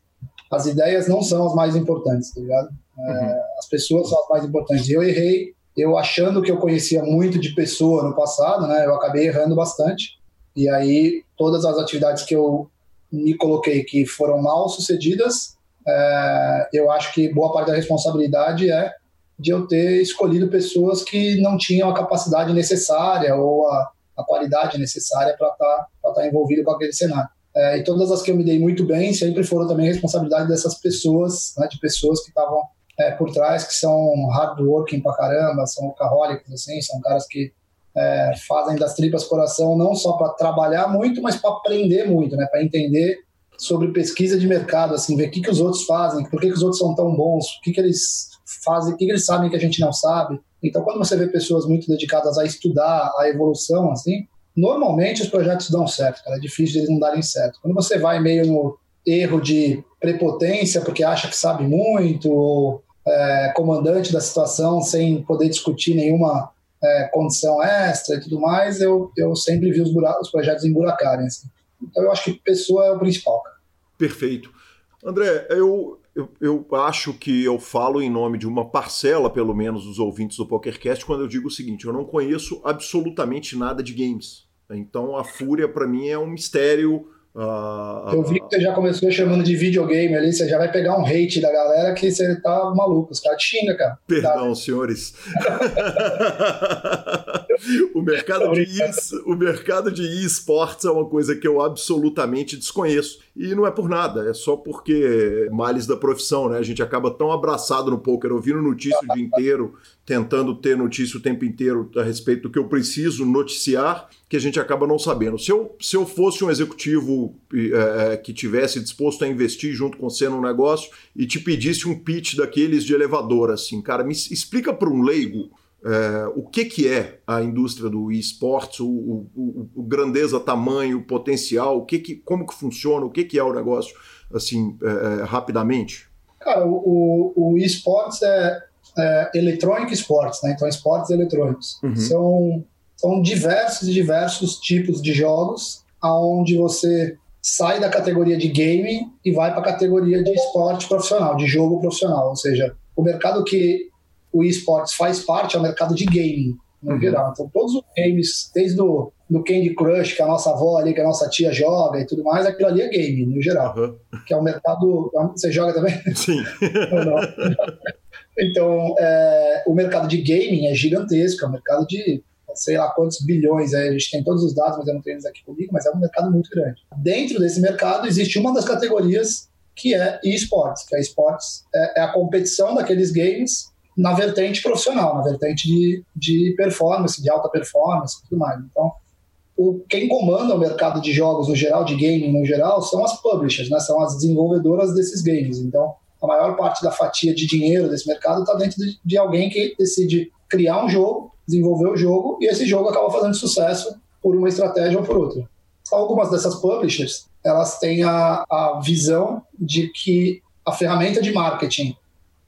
As ideias não são as mais importantes, tá ligado? É, uhum. As pessoas são as mais importantes. Eu errei eu achando que eu conhecia muito de pessoa no passado, né, eu acabei errando bastante. E aí, todas as atividades que eu me coloquei que foram mal sucedidas, é, eu acho que boa parte da responsabilidade é de eu ter escolhido pessoas que não tinham a capacidade necessária ou a, a qualidade necessária para estar tá, tá envolvido com aquele cenário. É, e todas as que eu me dei muito bem sempre foram também responsabilidade dessas pessoas, né, de pessoas que estavam é, por trás que são hardworking pra caramba, são workaholics, assim, são caras que é, fazem das tripas coração não só para trabalhar muito, mas para aprender muito, né? Para entender sobre pesquisa de mercado, assim, ver o que, que os outros fazem, por que, que os outros são tão bons, o que, que eles fazem, o que, que eles sabem que a gente não sabe. Então, quando você vê pessoas muito dedicadas a estudar a evolução, assim, normalmente os projetos dão certo, cara. É difícil eles não darem certo. Quando você vai meio no erro de prepotência porque acha que sabe muito, ou é, comandante da situação sem poder discutir nenhuma é, condição extra e tudo mais, eu, eu sempre vi os, os projetos emburacarem. Assim. Então eu acho que pessoa é o principal. Cara. Perfeito. André, eu, eu, eu, acho que eu falo em nome de uma parcela, pelo menos, dos ouvintes do PokerCast quando eu digo o seguinte: eu não conheço absolutamente nada de games. Então a Fúria, para mim, é um mistério Uh, eu vi que você já começou chamando de videogame ali, você já vai pegar um hate da galera que você tá maluco, os caras te xingam, cara. Perdão, tá? senhores. (laughs) o, mercado de o mercado de esportes é uma coisa que eu absolutamente desconheço. E não é por nada, é só porque males da profissão, né? A gente acaba tão abraçado no poker, ouvindo notícia o dia inteiro, tentando ter notícia o tempo inteiro a respeito do que eu preciso noticiar, que a gente acaba não sabendo. Se eu, se eu fosse um executivo é, é, que tivesse disposto a investir junto com você no negócio e te pedisse um pitch daqueles de elevador, assim, cara, me explica para um leigo é, o que, que é a indústria do esportes, o, o, o, grandeza, tamanho, potencial, o que que, como que funciona, o que, que é o negócio, assim, é, é rapidamente? Cara, o, o esportes é, é electronic sports, né? Então, esportes eletrônicos. Uhum. São, são diversos e diversos tipos de jogos aonde você sai da categoria de game e vai para a categoria de esporte profissional, de jogo profissional. Ou seja, o mercado que o esportes faz parte é o mercado de gaming, no uhum. geral. Então, todos os games, desde o do Candy Crush, que a nossa avó ali, que a nossa tia joga e tudo mais, aquilo ali é game, no geral. Uhum. Que é o mercado. Você joga também? Sim. (laughs) então, é, o mercado de gaming é gigantesco, é um mercado de sei lá quantos bilhões, a gente tem todos os dados, mas eu não tenho eles aqui comigo, mas é um mercado muito grande. Dentro desse mercado existe uma das categorias que é esportes, que é esportes é, é a competição daqueles games na vertente profissional, na vertente de, de performance, de alta performance e tudo mais. Então, o, quem comanda o mercado de jogos no geral, de gaming no geral, são as publishers, né? são as desenvolvedoras desses games. Então, a maior parte da fatia de dinheiro desse mercado está dentro de, de, alguém que decide criar um jogo, desenvolver o jogo, e esse jogo acaba fazendo sucesso por uma estratégia ou por outra. Algumas dessas publishers, elas têm a, a visão de que a ferramenta de marketing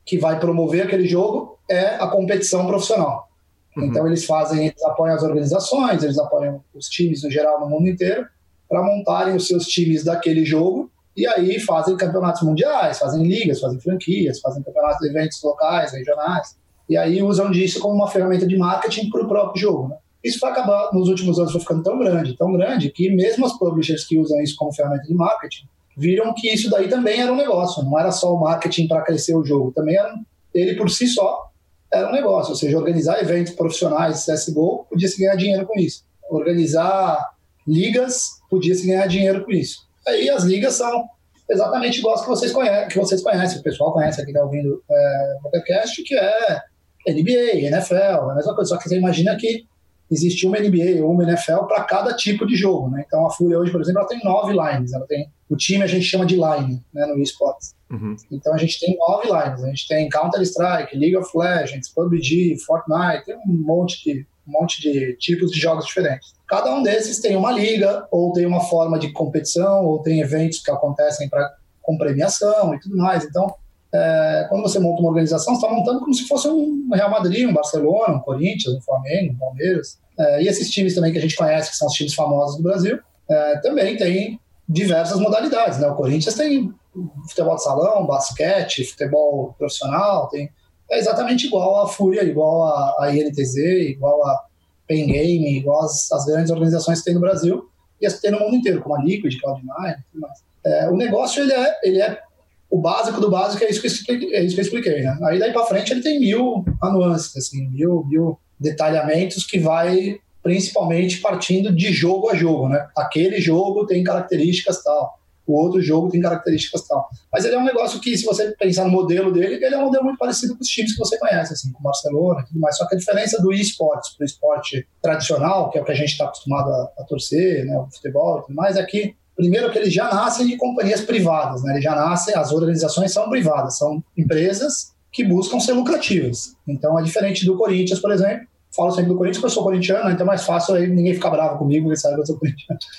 que vai promover aquele jogo é a competição profissional. Uhum. Então eles fazem, eles apoiam as organizações, eles apoiam os times no geral no mundo inteiro para montarem os seus times daquele jogo e aí fazem campeonatos mundiais, fazem ligas, fazem franquias, fazem campeonatos de eventos locais, regionais e aí usam disso como uma ferramenta de marketing para o próprio jogo. Né? Isso vai acabar nos últimos anos foi ficando tão grande, tão grande que mesmo as publishers que usam isso como ferramenta de marketing viram que isso daí também era um negócio, não era só o marketing para crescer o jogo, também era, ele por si só era um negócio, ou seja, organizar eventos profissionais CSGO podia-se ganhar dinheiro com isso, organizar ligas podia-se ganhar dinheiro com isso. Aí as ligas são exatamente iguais que vocês conhecem, que vocês conhecem, o pessoal conhece aqui está ouvindo é, o podcast, que é NBA, NFL, é a mesma coisa, só que você imagina que existe uma NBA ou uma NFL para cada tipo de jogo, né? Então a Fúria hoje, por exemplo, ela tem nove lines, ela tem o time a gente chama de line, né, no esportes. Uhum. Então a gente tem nove lines, a gente tem Counter Strike, League of Legends, PUBG, Fortnite, tem um monte de um monte de tipos de jogos diferentes. Cada um desses tem uma liga, ou tem uma forma de competição, ou tem eventos que acontecem pra, com premiação e tudo mais. Então, é, quando você monta uma organização, você está montando como se fosse um Real Madrid, um Barcelona, um Corinthians, um Flamengo, um Palmeiras. É, e esses times também que a gente conhece, que são os times famosos do Brasil, é, também tem diversas modalidades. Né? O Corinthians tem futebol de salão, basquete, futebol profissional, tem é exatamente igual a Fúria, igual a, a INTZ, igual a Pen Game, igual as, as, grandes organizações que tem no Brasil e as que tem no mundo inteiro, como a Liquid, Cloud9 e tudo mais. É, o negócio ele é, ele é o básico do básico, é isso que eu expliquei, é isso que expliquei né? Aí daí para frente ele tem mil nuances, assim, mil, mil detalhamentos que vai principalmente partindo de jogo a jogo, né? Aquele jogo tem características tal, o outro jogo tem características tal. Mas ele é um negócio que, se você pensar no modelo dele, ele é um modelo muito parecido com os times que você conhece, assim, com o Barcelona e tudo mais. Só que a diferença do esportes para o esporte tradicional, que é o que a gente está acostumado a, a, torcer, né, o futebol e tudo mais, é que, primeiro, que eles já nascem de companhias privadas, né? Eles já nascem, as organizações são privadas, são empresas que buscam ser lucrativas. Então, é diferente do Corinthians, por exemplo, falo sempre do Corinthians porque eu sou corintiano, então é mais fácil aí ninguém ficar bravo comigo, porque sabe que eu sou corintiano. (laughs)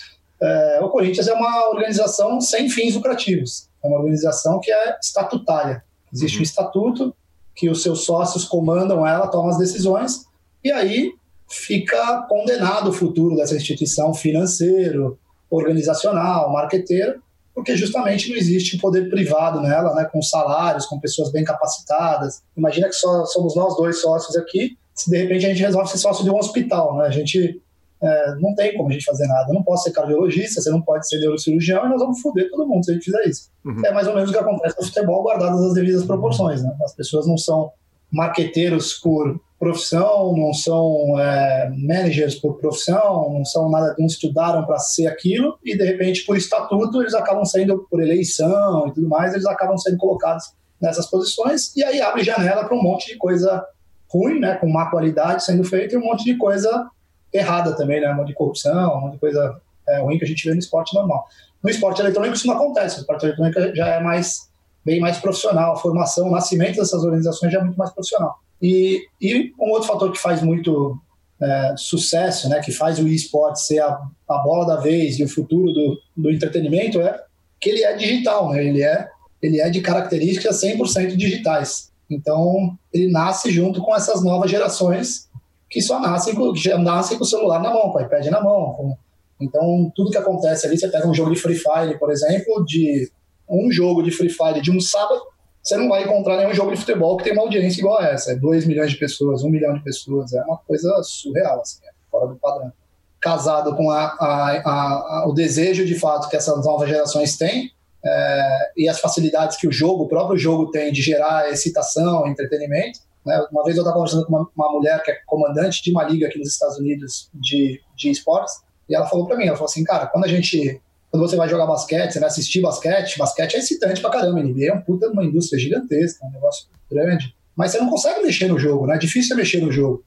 É, o Corinthians é uma organização sem fins lucrativos, é uma organização que é estatutária. Existe uhum. um estatuto que os seus sócios comandam ela, tomam as decisões, e aí fica condenado o futuro dessa instituição financeiro, organizacional, marqueteiro, porque justamente não existe poder privado nela, né, com salários, com pessoas bem capacitadas. Imagina que só somos nós dois sócios aqui, se de repente a gente resolve ser sócio de um hospital, né? A gente é, não tem como a gente fazer nada. Eu não posso ser cardiologista, você não pode ser neurocirurgião e nós vamos foder todo mundo se a gente fizer isso. Uhum. É mais ou menos o que acontece no futebol, guardadas as devidas proporções. Né? As pessoas não são marqueteiros por profissão, não são é, managers por profissão, não são nada, não estudaram para ser aquilo e de repente por estatuto eles acabam sendo por eleição e tudo mais, eles acabam sendo colocados nessas posições e aí abre janela para um monte de coisa ruim, né, com má qualidade sendo feita e um monte de coisa errada também, né? Um monte de corrupção, um monte de coisa é, ruim que a gente vê no esporte normal. No esporte eletrônico isso não acontece, o esporte eletrônico já é mais bem mais profissional, a formação, o nascimento dessas organizações já é muito mais profissional. E, e um outro fator que faz muito é, sucesso, né, que faz o esporte ser a, a, bola da vez e o futuro do, do entretenimento é que ele é digital, né? ele, é, ele é de características 100% digitais. Então, ele nasce junto com essas novas gerações que só nascem com, nascem com o celular na mão, com o iPad na mão. Com... Então, tudo que acontece ali, você pega um jogo de Free Fire, por exemplo, de um jogo de Free Fire de um sábado, você não vai encontrar nenhum jogo de futebol que tem uma audiência igual a essa. É 2 milhões de pessoas, 1 um milhão de pessoas. É uma coisa surreal, assim, é fora do padrão. Casado com a, a, a, o desejo, de fato, que essas novas gerações têm, é, e as facilidades que o jogo, o próprio jogo tem de gerar excitação, entretenimento, né? Uma vez eu estava conversando com uma, uma, mulher que é comandante de uma liga aqui nos Estados Unidos de, de esportes, e ela falou para mim, ela falou assim, cara, quando a gente, quando você vai jogar basquete, você vai assistir basquete, basquete é excitante pra caramba, NBA é um puta uma indústria gigantesca, um negócio grande, mas você não consegue mexer no jogo, né? É difícil mexer no jogo.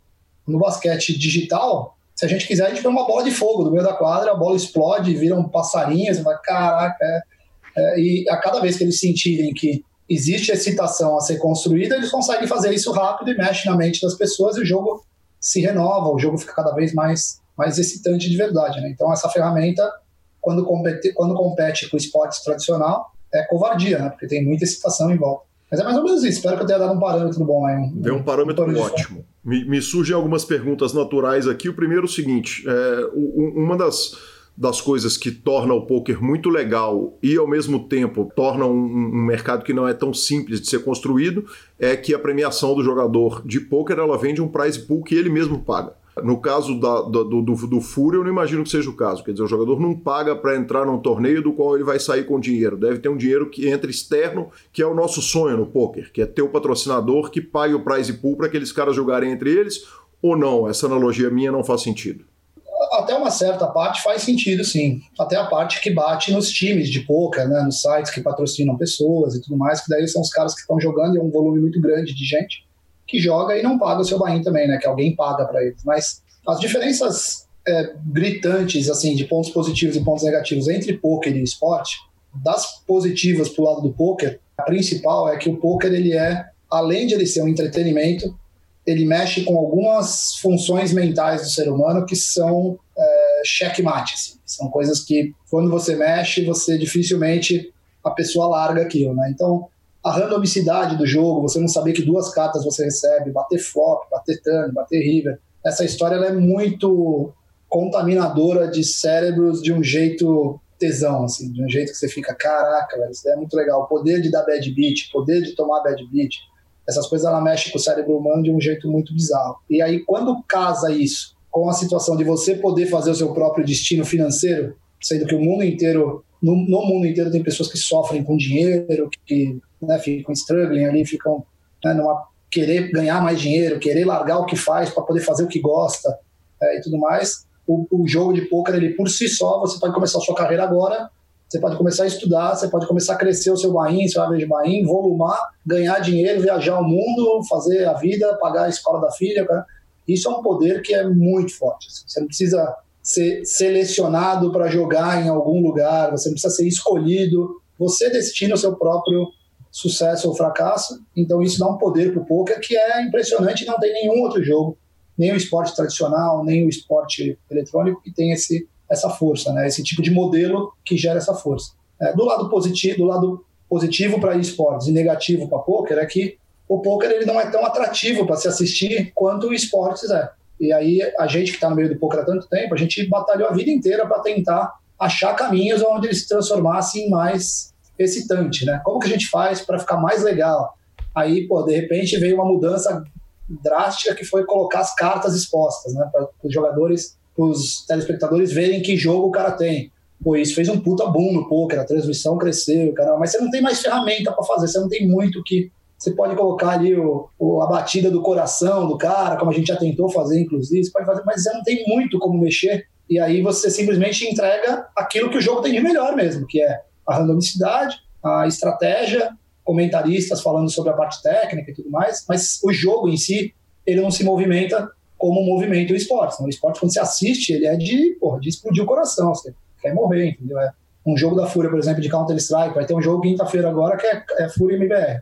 No basquete digital, se a gente quiser, a gente põe uma bola de fogo no meio da quadra, a bola explode, vira um passarinho, você vai, caraca, é, é, e a cada vez que eles sentirem que existe excitação a ser construída, eles conseguem fazer isso rápido e mexe na mente das pessoas e o jogo se renova, o jogo fica cada vez mais, mais excitante de verdade. Né? Então, essa ferramenta, quando compete, quando compete com o esporte tradicional, é covardia, né? porque tem muita excitação em volta. Mas é mais ou menos isso. Espero que eu tenha dado um parâmetro bom aí. Um, Deu um parâmetro um ótimo. Me, me, surgem algumas perguntas naturais aqui. O primeiro é o seguinte: é, uma das das coisas que torna o poker muito legal e ao mesmo tempo torna um, um, mercado que não é tão simples de ser construído é que a premiação do jogador de poker ela vende um prize pool que ele mesmo paga. No caso da, do, do, do Fúria, eu não imagino que seja o caso. Quer dizer, o jogador não paga para entrar num torneio do qual ele vai sair com dinheiro. Deve ter um dinheiro que entra externo, que é o nosso sonho no poker, que é ter o patrocinador que pague o prize pool para aqueles caras jogarem entre eles. Ou não? Essa analogia minha não faz sentido até uma certa parte faz sentido, sim. Até a parte que bate nos times de poker, né, nos sites que patrocinam pessoas e tudo mais, que daí são os caras que estão jogando e é um volume muito grande de gente que joga e não paga o seu buy também, né, que alguém paga para eles. Mas as diferenças é, gritantes, assim, de pontos positivos e pontos negativos entre poker e esporte, das positivas pro lado do poker, a principal é que o poker ele é, além de ele ser um entretenimento, ele mexe com algumas funções mentais do ser humano que são é, checkmate. Assim. São coisas que, quando você mexe, você dificilmente a pessoa larga aquilo. Né? Então, a randomicidade do jogo, você não saber que duas cartas você recebe, bater flop, bater turn, bater river, essa história é muito contaminadora de cérebros de um jeito tesão, assim, de um jeito que você fica, caraca, velho, isso é muito legal. O poder de dar bad beat, poder de tomar bad beat, essas coisas ela mexe com o cérebro humano de um jeito muito bizarro. E aí, quando casa isso com a situação de você poder fazer o seu próprio destino financeiro, sendo que o mundo inteiro, no, no mundo inteiro tem pessoas que sofrem com dinheiro, que né, ficam struggling ali, ficam né, numa querer ganhar mais dinheiro, querer largar o que faz para poder fazer o que gosta é, e tudo mais. O, o jogo de poker, ele por si só, você pode começar a sua carreira agora você pode começar a estudar, você pode começar a crescer o seu bain, seu average bain, volumar, ganhar dinheiro, viajar o mundo, fazer a vida, pagar a escola da filha. Cara. Isso é um poder que é muito forte. Assim. Você não precisa ser selecionado para jogar em algum lugar, você não precisa ser escolhido. Você destina o seu próprio sucesso ou fracasso. Então isso dá um poder para o poker que é impressionante. Não tem nenhum outro jogo, nem o esporte tradicional, nem o esporte eletrônico que tem esse essa força, né? Esse tipo de modelo que gera essa força. É, do lado positivo, do lado positivo para esportes e negativo para poker é que o poker ele não é tão atrativo para se assistir quanto o esportes é. E aí a gente que está no meio do poker há tanto tempo, a gente batalhou a vida inteira para tentar achar caminhos onde ele se transformasse em mais excitante, né? Como que a gente faz para ficar mais legal? Aí, pô, de repente veio uma mudança drástica que foi colocar as cartas expostas, né? Para os jogadores, os telespectadores verem que jogo o cara tem. Pô, isso fez um puta boom no poker, a transmissão cresceu, cara. Mas você não tem mais ferramenta para fazer, você não tem muito que. Você pode colocar ali o, o, a batida do coração do cara, como a gente já tentou fazer, inclusive, você pode fazer, mas você não tem muito como mexer. E aí você simplesmente entrega aquilo que o jogo tem de melhor mesmo, que é a randomicidade, a estratégia, comentaristas falando sobre a parte técnica e tudo mais, mas o jogo em si, ele não se movimenta como movimento o esporte. O esporte, quando você assiste, ele é de, porra, de explodir o coração, você quer morrer, entendeu? É um jogo da Fúria, por exemplo, de Counter-Strike, vai ter um jogo quinta-feira agora que é, é Fúria MBR.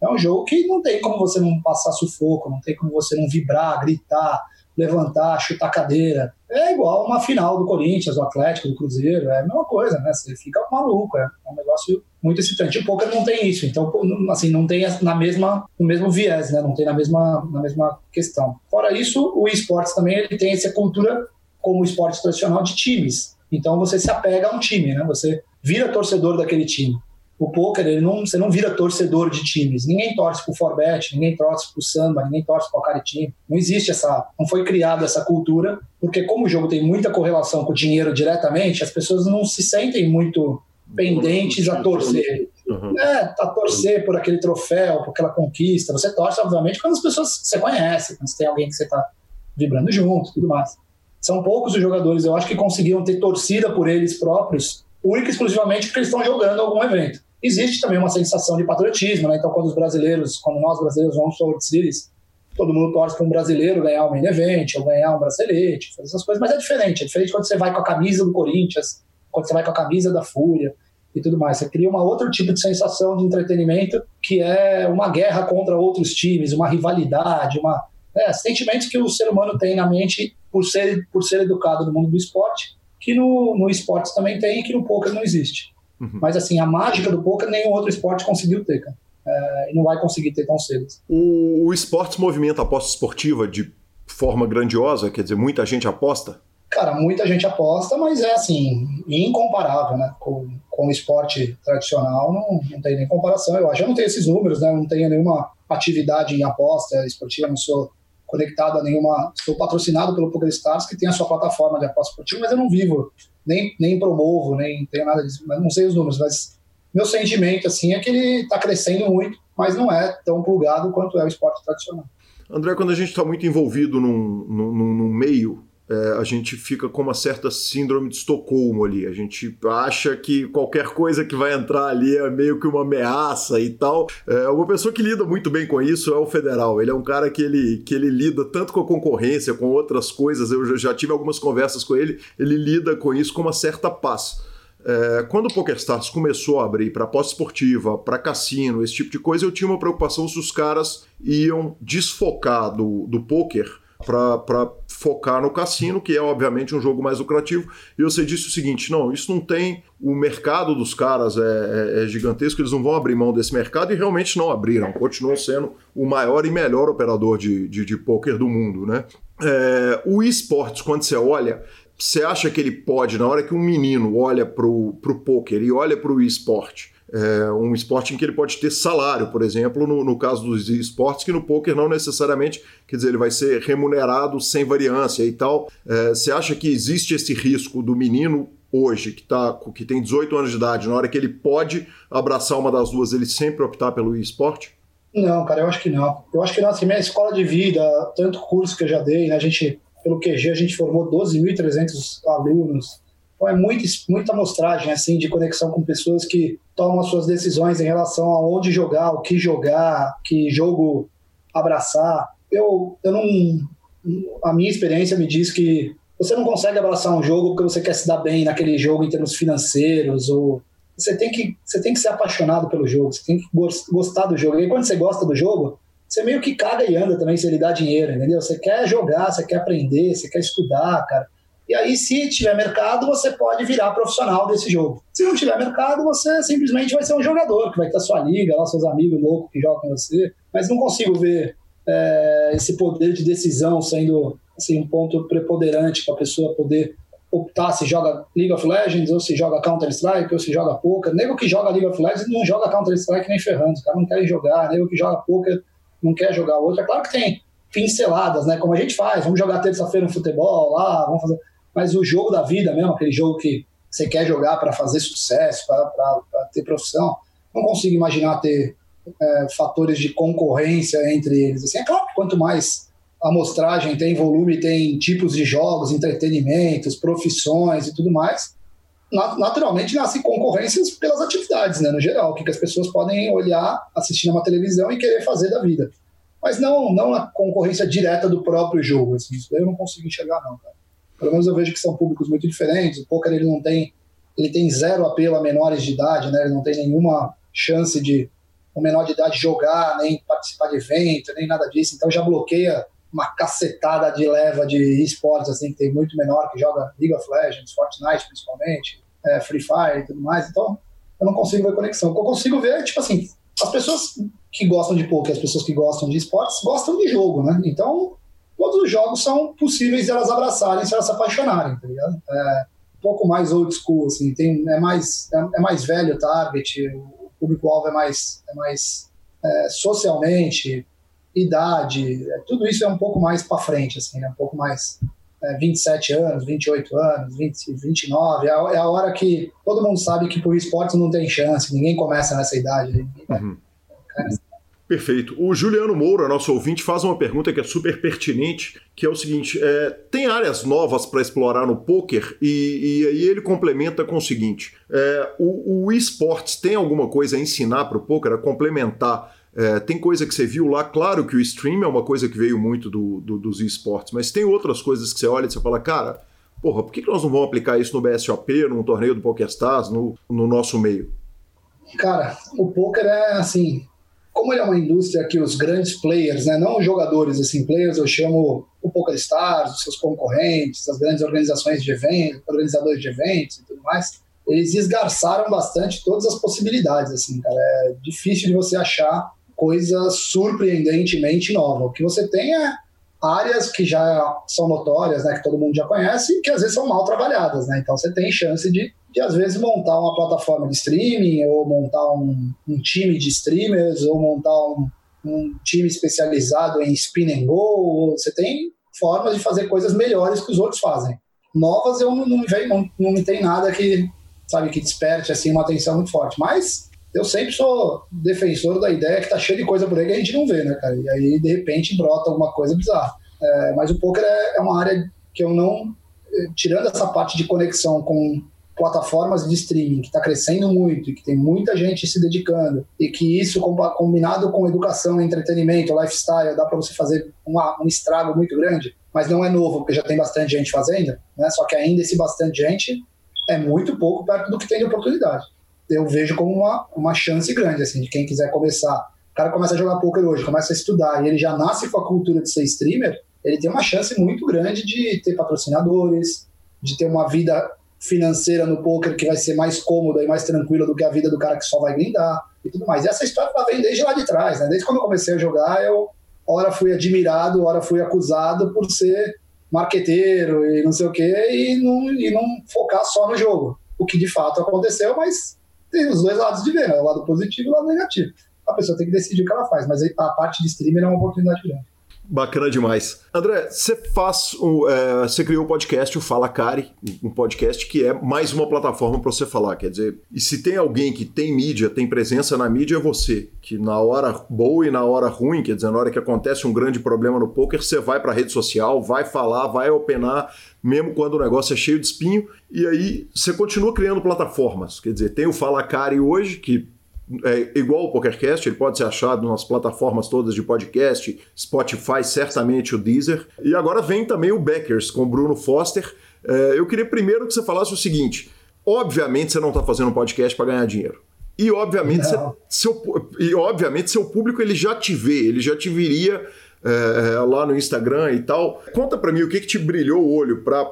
É um jogo que não tem como você não passar sufoco, não tem como você não vibrar, gritar, levantar, chutar cadeira. É igual uma final do Corinthians, do Atlético, do Cruzeiro, é a mesma coisa, né? Você fica maluco, é um negócio muito excitante. O poker não tem isso, então assim não tem na mesma no mesmo viés, né? Não tem na mesma na mesma questão. Fora isso, o esportes também ele tem essa cultura como o esporte tradicional de times. Então você se apega a um time, né? Você vira torcedor daquele time o poker, ele não, você não vira torcedor de times. Ninguém torce pro Forbet, ninguém torce pro Samba, ninguém torce pro Caritim. Não existe essa, não foi criada essa cultura, porque como o jogo tem muita correlação com o dinheiro diretamente, as pessoas não se sentem muito pendentes a torcer. Uhum. É, a torcer por aquele troféu, por aquela conquista. Você torce, obviamente, quando as pessoas você conhece, quando você tem alguém que você está vibrando junto, tudo mais. São poucos os jogadores, eu acho, que conseguiram ter torcida por eles próprios, única e exclusivamente porque eles estão jogando algum evento existe também uma sensação de patriotismo, né? Então, quando os brasileiros, quando nós brasileiros vamos para World Series, todo mundo torce para um brasileiro ganhar um main event, ou ganhar um bracelete, fazer essas coisas, mas é diferente. É diferente quando você vai com a camisa do Corinthians, quando você vai com a camisa da Fúria e tudo mais. Você cria um outro tipo de sensação de entretenimento que é uma guerra contra outros times, uma rivalidade, uma é, sentimentos que o ser humano tem na mente por ser, por ser educado no mundo do esporte, que no, no esportes também tem e que no poker não existe. Uhum. Mas assim, a mágica do poker nenhum outro esporte conseguiu ter, cara. É, e não vai conseguir ter tão cedo. O, o esportes movimenta a aposta esportiva de forma grandiosa, quer dizer, muita gente aposta? Cara, muita gente aposta, mas é assim, incomparável, né? Com, com o esporte tradicional, não, não tem nem comparação, eu acho. Eu não tenho esses números, né? Eu não tenho nenhuma atividade em aposta esportiva, não sou conectado a nenhuma. Sou patrocinado pelo PokerStars, que tem a sua plataforma de aposta esportiva, mas eu não vivo nem, nem promovo, nem tenho nada disso, não sei os números, mas meu sentimento assim é que ele está crescendo muito, mas não é tão plugado quanto é o esporte tradicional. André, quando a gente está muito envolvido num, num, num meio é, a gente fica com uma certa síndrome de Estocolmo ali. A gente acha que qualquer coisa que vai entrar ali é meio que uma ameaça e tal. É, uma pessoa que lida muito bem com isso é o Federal. Ele é um cara que ele, que ele lida tanto com a concorrência, com outras coisas. Eu já tive algumas conversas com ele. Ele lida com isso com uma certa paz. É, quando o PokerStars começou a abrir para aposta esportiva, para cassino, esse tipo de coisa, eu tinha uma preocupação se os caras iam desfocar do, do poker para focar no cassino, que é obviamente um jogo mais lucrativo. E você disse o seguinte: não, isso não tem. O mercado dos caras é, é, é gigantesco, eles não vão abrir mão desse mercado e realmente não abriram. Continuam sendo o maior e melhor operador de, de, de poker do mundo. Né? É, o esportes, quando você olha, você acha que ele pode, na hora que um menino olha para o poker e olha para o esporte, é, um esporte em que ele pode ter salário, por exemplo, no, no, caso dos esportes, que no poker não necessariamente, quer dizer, ele vai ser remunerado sem variância e tal. É, você acha que existe esse risco do menino hoje, que, tá, que tem 18 anos de idade, na hora que ele pode abraçar uma das duas, ele sempre optar pelo esporte? Não, cara, eu acho que não. Eu acho que na assim, minha escola de vida, tanto curso que eu já dei, né, a gente, pelo QG, a gente formou 12.300 alunos então é muito, muita amostragem assim, de conexão com pessoas que tomam as suas decisões em relação a onde jogar, o que jogar, que jogo abraçar. Eu, eu não. A minha experiência me diz que você não consegue abraçar um jogo porque você quer se dar bem naquele jogo em termos financeiros ou você tem que você tem que ser apaixonado pelo jogo, você tem que gostar do jogo. E quando você gosta do jogo, você meio que caga e anda também se ele dá dinheiro, entendeu? Você quer jogar, você quer aprender, você quer estudar, cara. E aí, se tiver mercado, você pode virar profissional desse jogo. Se não tiver mercado, você simplesmente vai ser um jogador, que vai ter a sua liga, lá, seus amigos loucos que jogam com você. Mas não consigo ver é, esse poder de decisão sendo assim, um ponto preponderante para a pessoa poder optar se joga League of Legends ou se joga Counter-Strike ou se joga poker. Nego que joga League of Legends não joga Counter-Strike nem ferrando, os caras não querem jogar. Nego que joga poker não quer jogar outra. Claro que tem pinceladas, né? Como a gente faz, vamos jogar terça-feira no futebol lá, vamos fazer. Mas o jogo da vida mesmo, aquele jogo que você quer jogar para fazer sucesso, para ter profissão, não consigo imaginar ter é, fatores de concorrência entre eles. Assim, é claro que quanto mais amostragem tem volume, tem tipos de jogos, entretenimentos, profissões e tudo mais, naturalmente nascem concorrências pelas atividades, né, no geral, o que, as pessoas podem olhar, assistir uma televisão e querer fazer da vida. Mas não, não a concorrência direta do próprio jogo, assim, isso eu não consigo enxergar não, cara. Pelo menos eu vejo que são públicos muito diferentes, o poker ele não tem, ele tem zero apelo a menores de idade, né, ele não tem nenhuma chance de um menor de idade jogar, nem participar de evento, nem nada disso, então já bloqueia uma cacetada de leva de esportes, assim, que tem muito menor, que joga League of Legends, Fortnite principalmente, é, Free Fire e tudo mais. Então, eu não consigo ver conexão. O que eu consigo ver é, tipo assim, as pessoas que gostam de poker, as pessoas que gostam de esportes, gostam de jogo, né? Então, todos os jogos são possíveis de elas abraçarem se elas se apaixonarem, tá ligado? É um pouco mais old school, assim, tem, é, mais, é, é mais velho o target, o público-alvo é mais, é mais é, socialmente idade, é, tudo isso é um pouco mais para frente, assim, né? um pouco mais é, 27 anos, 28 anos, 20, 29, é a, é a hora que todo mundo sabe que por esportes não tem chance, ninguém começa nessa idade. Uhum. Perfeito. O Juliano Moura, nosso ouvinte, faz uma pergunta que é super pertinente, que é o seguinte: é, tem áreas novas para explorar no poker? E, aí ele complementa com o seguinte: é, o, o esportes tem alguma coisa a ensinar para o poker, a complementar é, tem coisa que você viu lá, claro que o stream é uma coisa que veio muito do, do, dos esportes, mas tem outras coisas que você olha e você fala, cara, porra, por que, que nós não vamos aplicar isso no BSOP, num torneio do PokerStars, no, no nosso meio? Cara, o poker é assim, como ele é uma indústria que os grandes players, né, não jogadores, assim, players eu chamo o PokerStars, os seus concorrentes, as grandes organizações de eventos, organizadores de eventos e tudo mais, eles esgarçaram bastante todas as possibilidades, assim, cara, é difícil de você achar coisa surpreendentemente nova. O que você tem é áreas que já são notórias, né, que todo mundo já conhece, e que às vezes são mal trabalhadas, né? Então você tem chance de, de às vezes montar uma plataforma de streaming, ou montar um, um time de streamers, ou montar um, um, time especializado em spin and go. Você tem formas de fazer coisas melhores que os outros fazem. Novas eu não, não não, não tem nada que sabe que desperte assim uma atenção muito forte, mas eu sempre sou defensor da ideia que tá cheio de coisa por aí que a gente não vê, né, cara? E aí, de repente, brota alguma coisa bizarra. É, mas o poker é, é, uma área que eu não. Eh, tirando essa parte de conexão com plataformas de streaming, que está crescendo muito e que tem muita gente se dedicando, e que isso, combinado com educação, entretenimento, lifestyle, dá para você fazer uma, um estrago muito grande, mas não é novo, porque já tem bastante gente fazendo, né? Só que ainda esse bastante gente é muito pouco perto do que tem de oportunidade eu vejo como uma, uma chance grande, assim, de quem quiser começar. O cara começa a jogar poker hoje, começa a estudar, e ele já nasce com a cultura de ser streamer, ele tem uma chance muito grande de ter patrocinadores, de ter uma vida financeira no poker que vai ser mais cômoda e mais tranquila do que a vida do cara que só vai grindar e tudo mais. E essa história ela vem desde lá de trás, né? Desde quando eu comecei a jogar, eu ora fui admirado, ora fui acusado por ser marqueteiro e não sei o quê, e não, e não focar só no jogo. O que de fato aconteceu, mas tem os dois lados de ver, né? o lado positivo e o lado negativo. A pessoa tem que decidir o que ela faz, mas a parte de streamer é uma oportunidade grande. Bacana demais. André, você faz, é, você criou o um podcast, o Fala Cari, um podcast que é mais uma plataforma para você falar. Quer dizer, e se tem alguém que tem mídia, tem presença na mídia, é você. Que na hora boa e na hora ruim, quer dizer, na hora que acontece um grande problema no poker, você vai para a rede social, vai falar, vai opinar, mesmo quando o negócio é cheio de espinho, e aí você continua criando plataformas. Quer dizer, tem o Fala Cari hoje, que é igual o PokerCast, ele pode ser achado nas plataformas todas de podcast, Spotify, certamente o Deezer. E agora vem também o Backers com o Bruno Foster. É, eu queria primeiro que você falasse o seguinte: obviamente você não está fazendo um podcast para ganhar dinheiro. E obviamente, você, seu, e obviamente seu público ele já te vê, ele já te viria é, lá no Instagram e tal. Conta para mim o que, que te brilhou o olho para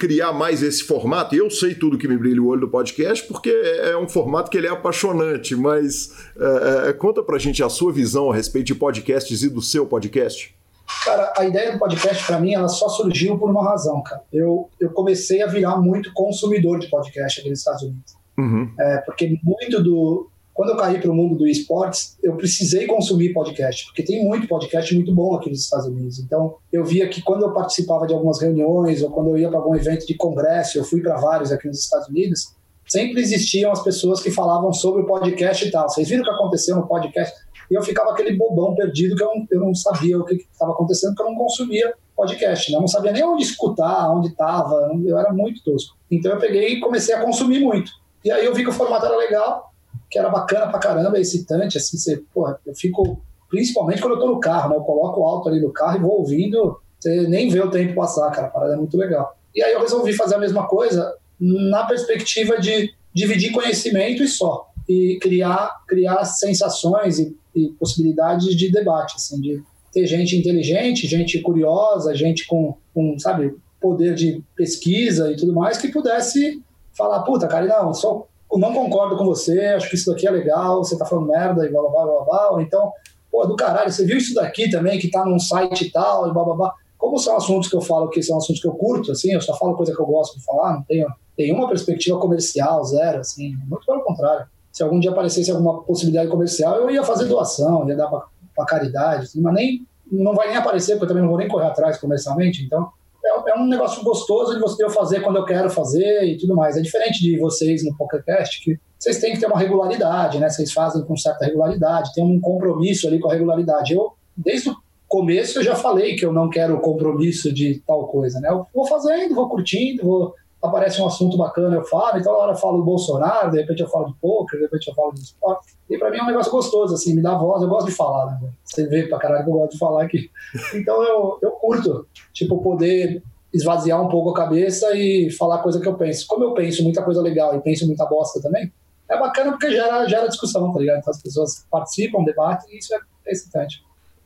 criar mais esse formato. E eu sei tudo que me brilha o olho do podcast, porque é um formato que ele é apaixonante, mas é, é, conta pra gente a sua visão a respeito de podcasts e do seu podcast. Cara, a ideia do podcast, para mim, ela só surgiu por uma razão, cara. Eu, eu comecei a virar muito consumidor de podcast aqui nos Estados Unidos. Uhum. É, porque muito do. Quando eu caí para o mundo do esportes, eu precisei consumir podcast, porque tem muito podcast muito bom aqui nos Estados Unidos. Então, eu via que quando eu participava de algumas reuniões ou quando eu ia para algum evento de congresso, eu fui para vários aqui nos Estados Unidos, sempre existiam as pessoas que falavam sobre o podcast e tal. Vocês viram o que aconteceu no podcast? E eu ficava aquele bobão perdido que eu não, eu não sabia o que estava acontecendo, porque eu não consumia podcast, né? eu não sabia nem onde escutar, onde estava, eu era muito tosco. Então eu peguei e comecei a consumir muito. E aí eu vi que o formato era legal, que era bacana pra caramba, excitante, assim, você, porra, eu fico, principalmente quando eu tô no carro, né? Eu coloco alto ali no carro e vou ouvindo, você nem vê o tempo passar, cara, a parada é muito legal. E aí eu resolvi fazer a mesma coisa na perspectiva de dividir conhecimento e só, e criar, criar sensações e, e possibilidades de debate, assim, de ter gente inteligente, gente curiosa, gente com, com, sabe, poder de pesquisa e tudo mais, que pudesse falar, puta, cara, não, só não concordo com você, acho que isso daqui é legal, você tá falando merda e blá blá blá blá blá, então, pô, do caralho, você viu isso daqui também, que tá num site e tal, e blá blá blá. Como são assuntos que eu falo que são assuntos que eu curto, assim, eu só falo coisa que eu gosto de falar, não tenho nenhuma perspectiva comercial, zero, assim, muito pelo contrário. Se algum dia aparecesse alguma possibilidade comercial, eu ia fazer doação, ia dar pra, pra caridade, assim, mas nem, não vai nem aparecer, porque eu também não vou nem correr atrás comercialmente, então é, é, um negócio gostoso de você eu fazer quando eu quero fazer e tudo mais. É diferente de vocês no PokerCast, que vocês têm que ter uma regularidade, né? Vocês fazem com certa regularidade, tem um compromisso ali com a regularidade. Eu, desde o começo, eu já falei que eu não quero compromisso de tal coisa, né? Eu vou fazendo, vou curtindo, vou aparece um assunto bacana, eu falo, então hora eu falo do Bolsonaro, de repente eu falo de poker, de repente eu falo de esporte. E pra mim é um negócio gostoso, assim, me dá voz, eu gosto de falar, né? Você vê pra caralho que eu gosto de falar aqui. (laughs) Então eu, eu curto, tipo, poder esvaziar um pouco a cabeça e falar coisa que eu penso. Como eu penso muita coisa legal e penso muita bosta também, é bacana porque gera, gera discussão, tá ligado? Então as pessoas participam, debatem e isso é excitante.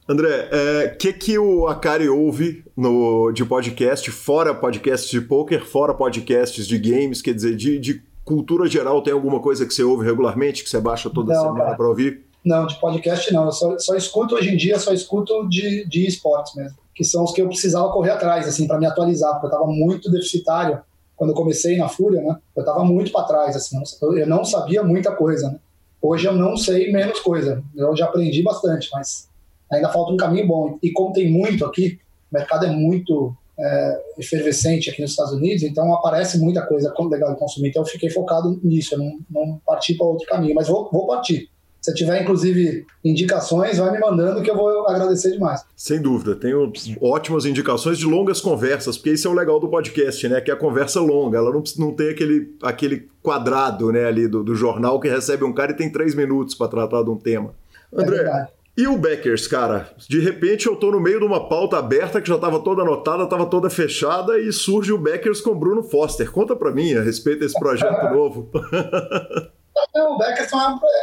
André, o é, que, que o Akari ouve no, de podcast, fora podcasts de poker, fora podcasts de games, quer dizer, de, de cultura geral, tem alguma coisa que você ouve regularmente, que você baixa toda não, semana para ouvir? Não, de podcast não. Eu só, só escuto hoje em dia, só escuto de, de esportes mesmo, que são os que eu precisava correr atrás, assim, para me atualizar, porque eu estava muito deficitário quando eu comecei na Fúria, né? Eu estava muito para trás, assim, eu não sabia muita coisa, né? Hoje eu não sei menos coisa. Eu já aprendi bastante, mas ainda falta um caminho bom. E como tem muito aqui, o mercado é muito é, efervescente aqui nos Estados Unidos, então aparece muita coisa legal de consumir. Então eu fiquei focado nisso, eu não, não parti para outro caminho, mas vou, vou partir. Se tiver, inclusive, indicações, vai me mandando que eu vou agradecer demais. Sem dúvida. Tenho ótimas indicações de longas conversas, porque isso é o legal do podcast, né? Que é a conversa longa. Ela não, não tem aquele, aquele quadrado né, ali do, do jornal que recebe um cara e tem três minutos para tratar de um tema. É André, é e o Beckers, cara? De repente eu tô no meio de uma pauta aberta que já estava toda anotada, estava toda fechada e surge o Beckers com Bruno Foster. Conta para mim a respeito desse projeto (laughs) novo. o Beckers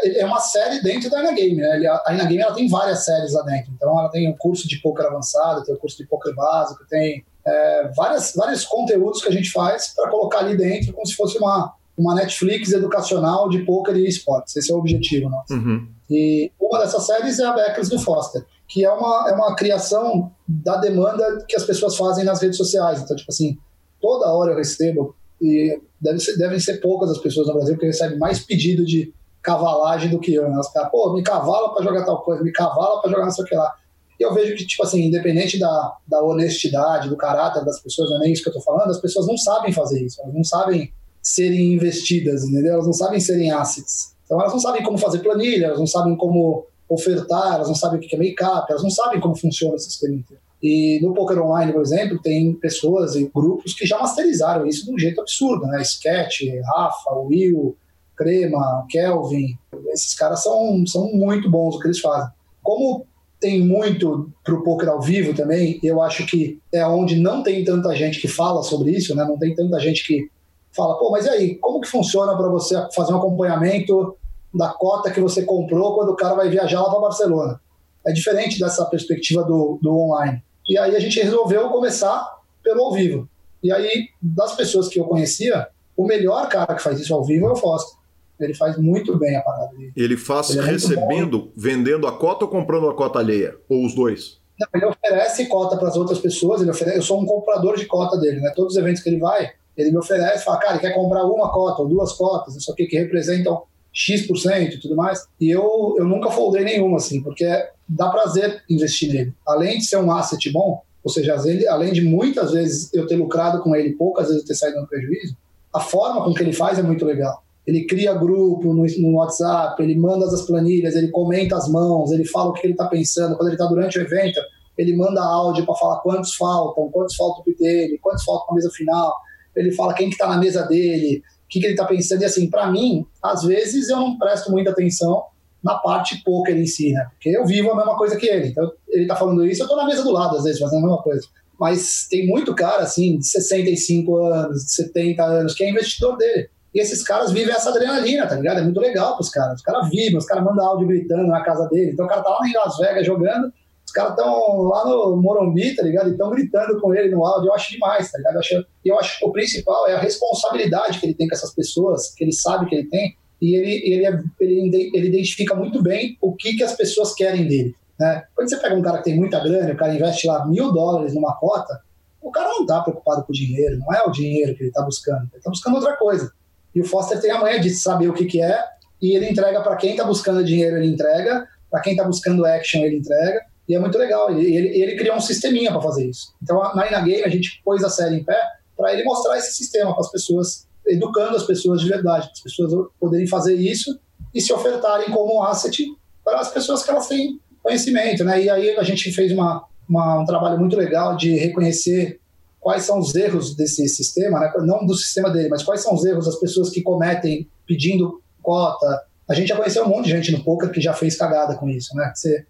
é uma série dentro da Inagame, né? A Inagame ela tem várias séries lá dentro. Então ela tem o um curso de poker avançado, tem o um curso de poker básico, tem é, várias, vários conteúdos que a gente faz para colocar ali dentro como se fosse uma, uma Netflix educacional de poker e esportes. Esse é o objetivo nosso. Uhum. E uma dessas séries é a Beckers do Foster, que é uma, é uma criação da demanda que as pessoas fazem nas redes sociais. Então, tipo assim, toda hora eu recebo, e deve ser, devem ser poucas as pessoas no Brasil que recebem mais pedido de cavalagem do que eu. Né? Os caras, pô, me cavala para jogar tal coisa, me cavala para jogar não sei o que lá. E eu vejo que, tipo assim, independente da, da honestidade, do caráter das pessoas, não é nem isso que eu tô falando, as pessoas não sabem fazer isso, elas não sabem serem investidas, entendeu? Elas não sabem serem assets. Então elas não sabem como fazer planilha, elas não sabem como ofertar, elas não sabem o que é make-up, elas não sabem como funciona esse sistema inteiro. E no Poker Online, por exemplo, tem pessoas e grupos que já masterizaram isso de um jeito absurdo, né? Sketch, Rafa, Will, Crema, Kelvin, esses caras são, são muito bons o que eles fazem. Como tem muito para o poker ao vivo também, eu acho que é onde não tem tanta gente que fala sobre isso, né? Não tem tanta gente que fala, pô, mas e aí, como que funciona para você fazer um acompanhamento da cota que você comprou quando o cara vai viajar lá para Barcelona. É diferente dessa perspectiva do, do online. E aí a gente resolveu começar pelo ao vivo. E aí, das pessoas que eu conhecia, o melhor cara que faz isso ao vivo é o Foster. Ele faz muito bem a parada dele. Ele faz Ele é recebendo, vendendo a cota ou comprando a cota alheia? Ou os dois? Não, ele oferece cota para as outras pessoas, ele oferece, eu sou um comprador de cota dele, né? Todos os eventos que ele vai, ele me oferece, fala, cara, ele quer comprar uma cota ou duas cotas, isso aqui que representam X% e tudo mais. E eu, eu nunca foldei nenhuma, assim, porque dá prazer investir nele. Além de ser um asset bom, ou seja, além de muitas vezes eu ter lucrado com ele, poucas vezes eu ter saído no prejuízo, a forma com que ele faz é muito legal. Ele cria grupo no, no WhatsApp, ele manda as planilhas, ele comenta as mãos, ele fala o que ele está pensando. Quando ele está durante o evento, ele manda áudio para falar quantos faltam, quantos faltam o dele, quantos faltam para a mesa final. Ele fala quem que está na mesa dele, que, que ele está pensando. E assim, para mim, às vezes eu não presto muita atenção na parte poker em si, né? Porque eu vivo a mesma coisa que ele. Então, ele tá falando isso, eu tô na mesa do lado, às vezes, fazendo a mesma coisa. Mas tem muito cara, assim, de 65 anos, de 70 anos, que é investidor dele. E esses caras vivem essa adrenalina, tá ligado? É muito legal pros caras. Os caras vivem, os caras mandam áudio gritando na casa dele. Então o cara tá lá em Las Vegas jogando, os caras estão lá no Morumbi, tá ligado? E estão gritando com ele no áudio. Eu acho demais, tá ligado? Eu acho, eu acho que o principal é a responsabilidade que ele tem com essas pessoas, que ele sabe que ele tem, e ele, ele, é, ele, ele identifica muito bem o que, que as pessoas querem dele. Né? Quando você pega um cara que tem muita grana, o cara investe lá mil dólares numa cota, o cara não está preocupado com o dinheiro, não é o dinheiro que ele está buscando, ele está buscando outra coisa. E o Foster tem a manha de saber o que, que é, e ele entrega para quem está buscando dinheiro, ele entrega, para quem está buscando action, ele entrega, e é muito legal. Ele, ele, ele criou um sisteminha para fazer isso. Então, na Ina Game, a gente pôs a série em pé para ele mostrar esse sistema para as pessoas educando as pessoas de verdade, as pessoas poderem fazer isso e se ofertarem como asset para as pessoas que elas têm conhecimento, né? E aí a gente fez uma, uma, um trabalho muito legal de reconhecer quais são os erros desse sistema, né? não do sistema dele, mas quais são os erros das pessoas que cometem pedindo cota. A gente já conheceu um monte de gente no poker que já fez cagada com isso, né? Você,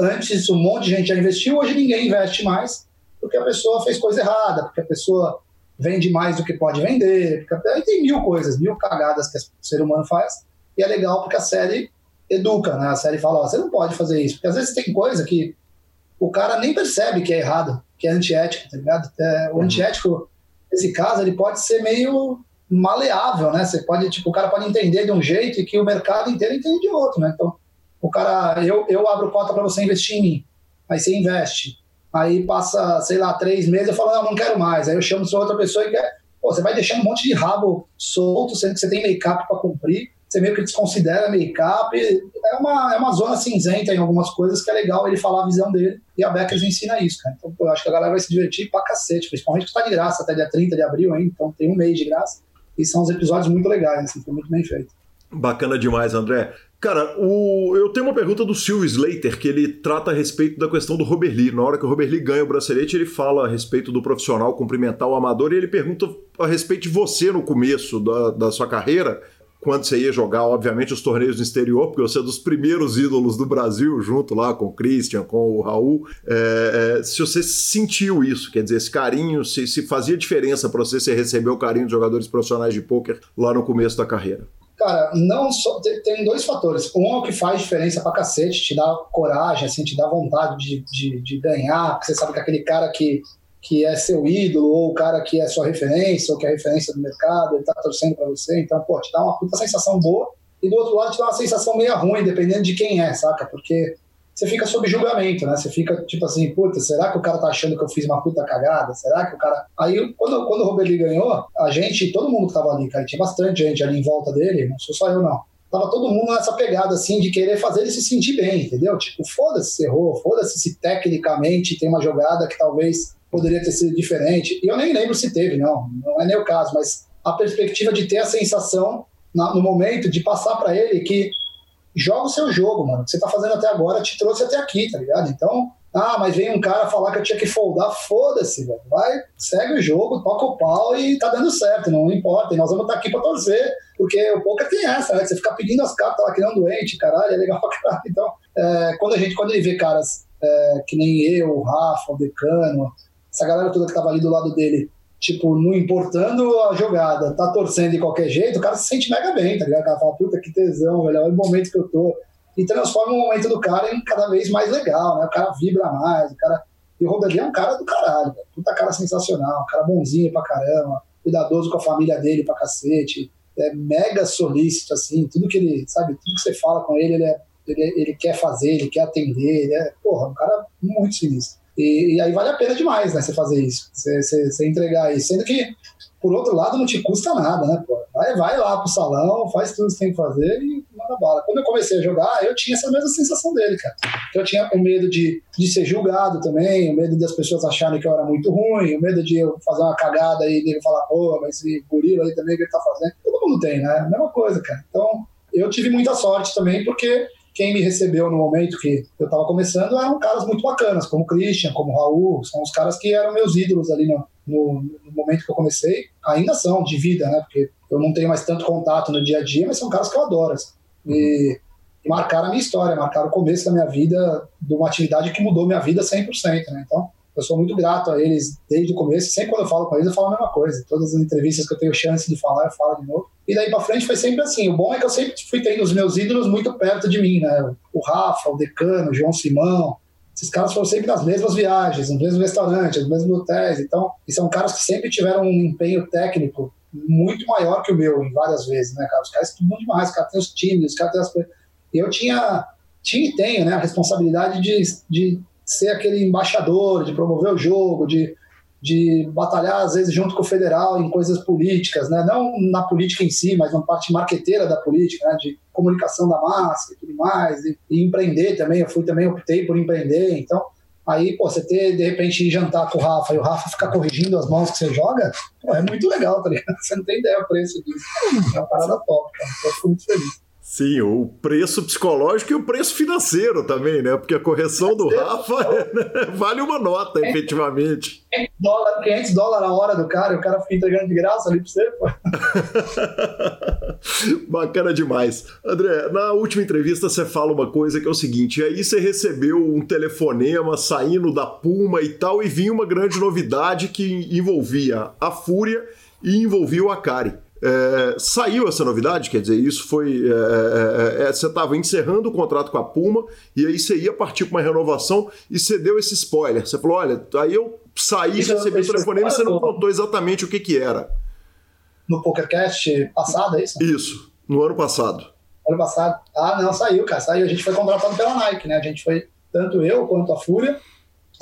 antes um monte de gente já investiu, hoje ninguém investe mais porque a pessoa fez coisa errada, porque a pessoa vende mais do que pode vender. Aí tem mil coisas, mil cagadas que o ser humano faz. E é legal porque a série educa, né? A série fala, ó, você não pode fazer isso. Porque às vezes tem coisa que o cara nem percebe que é errado, que é antiético, tá ligado? É, o uhum. antiético, nesse caso, ele pode ser meio maleável, né? Você pode, tipo, o cara pode entender de um jeito e que o mercado inteiro entende de outro, né? Então, o cara, eu, eu abro cota para você investir em mim, aí você investe. Aí passa, sei lá, três meses, eu falo, não, não quero mais. Aí eu chamo sua outra pessoa e quer. Pô, você vai deixando um monte de rabo solto, sendo que você tem make-up para cumprir. Você meio que desconsidera make-up. É uma, é uma zona cinzenta em algumas coisas que é legal ele falar a visão dele. E a Beckers ensina isso, cara. Então, pô, eu acho que a galera vai se divertir pra cacete. Principalmente que tá de graça até dia 30 de abril, hein? Então tem um mês de graça. E são os episódios muito legais, assim, foi muito bem feito. Bacana demais, André. Cara, o... eu tenho uma pergunta do Silvio Slater, que ele trata a respeito da questão do Robert Lee. Na hora que o Robert Lee ganha o bracelete, ele fala a respeito do profissional cumprimentar o amador e ele pergunta a respeito de você no começo da, da sua carreira, quando você ia jogar, obviamente, os torneios no exterior, porque você é dos primeiros ídolos do Brasil, junto lá com o Christian, com o Raul. É, é, se você sentiu isso, quer dizer, esse carinho, se, se fazia diferença para você, você receber o carinho de jogadores profissionais de pôquer lá no começo da carreira? Cara, não só. Tem dois fatores. Um é o que faz diferença pra cacete, te dá coragem, assim, te dá vontade de, de, de ganhar, porque você sabe que aquele cara que, que é seu ídolo, ou o cara que é sua referência, ou que é referência do mercado, ele tá torcendo pra você, então, pô, te dá uma puta sensação boa. E do outro lado te dá uma sensação meio ruim, dependendo de quem é, saca? Porque você fica sob julgamento, né? Você fica tipo assim, puta, será que o cara tá achando que eu fiz uma puta cagada? Será que o cara. Aí, quando, quando o Robert ganhou, a gente, todo mundo que tava ali, cara, tinha bastante gente ali em volta dele, não sou só eu, não. Tava todo mundo nessa pegada, assim, de querer fazer ele se sentir bem, entendeu? Tipo, foda-se se errou, foda-se se tecnicamente tem uma jogada que talvez poderia ter sido diferente. E eu nem lembro se teve, não, não é nem o caso, mas a perspectiva de ter a sensação na, no momento de passar para ele que joga o seu jogo, mano. O que você tá fazendo até agora te trouxe até aqui, tá ligado? Então, ah, mas vem um cara falar que eu tinha que foldar, foda-se, velho. Vai, segue o jogo, toca o pau e tá dando certo, não importa. E nós vamos estar tá aqui pra torcer, porque o poker tem essa, né? Você fica pedindo as cartas lá que não doente, caralho, é legal pra caralho. Então, é, quando a gente, quando ele vê caras é, que nem eu, o Rafa, o Decano, essa galera toda que tava ali do lado dele, tipo, não importando a jogada, tá torcendo de qualquer jeito, o cara se sente mega bem, tá ligado? O cara fala, puta, que tesão, velho, olha o momento que eu tô. E transforma o momento do cara em cada vez mais legal, né? O cara vibra mais, o cara. E o Roberto é um cara do caralho, velho. puta cara sensacional, um cara bonzinho pra caramba, cuidadoso com a família dele pra cacete, é mega solícito, assim, tudo que ele, sabe, tudo que você fala com ele, ele é, ele, ele quer fazer, ele quer atender, ele é, porra, um cara muito sinistro. E, e, aí vale a pena demais, né, você fazer isso, você, você, entregar isso. Sendo que, por outro lado, não te custa nada, né, pô? Vai, vai lá pro salão, faz tudo que tem que fazer e manda bala. Quando eu comecei a jogar, eu tinha essa mesma sensação dele, cara. Eu tinha o medo de, de ser julgado também, o medo das pessoas acharem que eu era muito ruim, o medo de eu fazer uma cagada e dele falar, pô, mas esse gorila aí também, o que ele tá fazendo? Todo mundo tem, né? Mesma coisa, cara. Então, eu tive muita sorte também, porque quem me recebeu no momento que eu estava começando eram caras muito bacanas, como o Christian, como o Raul, são os caras que eram meus ídolos ali no, no, no, momento que eu comecei. Ainda são, de vida, né? Porque eu não tenho mais tanto contato no dia a dia, mas são caras que eu adoro. Assim. E, e marcaram a minha história, marcaram o começo da minha vida, de uma atividade que mudou minha vida 100%, né? Então, eu sou muito grato a eles desde o começo. Sempre quando eu falo com eles, eu falo a mesma coisa. Todas as entrevistas que eu tenho chance de falar, eu falo de novo. E daí para frente foi sempre assim. O bom é que eu sempre fui tendo os meus ídolos muito perto de mim, né? O Rafa, o Decano, o João Simão. Esses caras foram sempre nas mesmas viagens, nos mesmos restaurantes, nos mesmos hotéis. Então, e são caras que sempre tiveram um empenho técnico muito maior que o meu, em várias vezes, né, cara? Os caras estudam demais, os caras têm os times, os caras têm as coisas. E eu tinha, tinha e tenho, né, a responsabilidade de, de ser aquele embaixador, de promover o jogo, de, de batalhar, às vezes, junto com o federal em coisas políticas, né? não na política em si, mas na parte marqueteira da política, né? de comunicação da massa e tudo mais, e, e empreender também. Eu fui também, optei por empreender, então. Aí, pô, você ter, de repente, jantar com o Rafa e o Rafa ficar corrigindo as mãos que você joga, pô, é muito legal, tá ligado? (laughs) Você não tem ideia o preço disso. É uma parada top, cara. Eu fico muito feliz. Sim, o preço psicológico e o preço financeiro também, né? Porque a correção do Rafa (laughs) né? vale uma nota, efetivamente. 500 dólares, 500 dólares a hora do cara, e o cara fica entregando de graça ali pra você, pô. (laughs) Bacana demais. André, na última entrevista você fala uma coisa que é o seguinte: aí você recebeu um telefonema saindo da Puma e tal, e vinha uma grande novidade que envolvia a Fúria e envolvia o Akari. É, saiu essa novidade, quer dizer, isso foi. É, é, é, é você estava encerrando o contrato com a Puma e aí você ia partir para uma renovação e você deu esse spoiler. Você falou: olha, aí eu saí, isso, recebi o telefonema e você não contou exatamente o que, que era. No PokerCast passado, é isso? Isso, no ano passado. Ano passado. Ah, não, saiu, cara, saiu. A gente foi contratado pela Nike, né? A gente foi, tanto eu quanto a Fúria,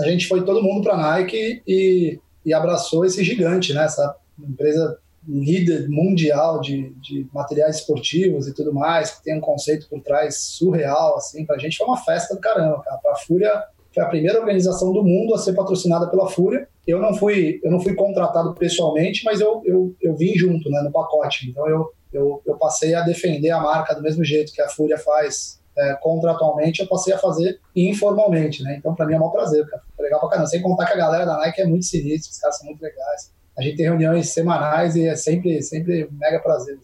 a gente foi todo mundo para a Nike e, e abraçou esse gigante, né? Essa empresa líder mundial de, de materiais esportivos e tudo mais, que tem um conceito por trás surreal, assim, pra gente foi uma festa do caramba, cara. Pra Fúria foi a primeira organização do mundo a ser patrocinada pela Fúria. Eu não fui, eu não fui contratado pessoalmente, mas eu, eu, eu vim junto, né, no pacote. Então eu, eu, eu passei a defender a marca do mesmo jeito que a Fúria faz é, contratualmente, eu passei a fazer informalmente, né? Então, para mim é um prazer, cara. Legal pra caramba. Sem contar que a galera da Nike é muito sinistra, os caras são muito legais a gente tem reuniões semanais e é sempre, sempre mega prazer.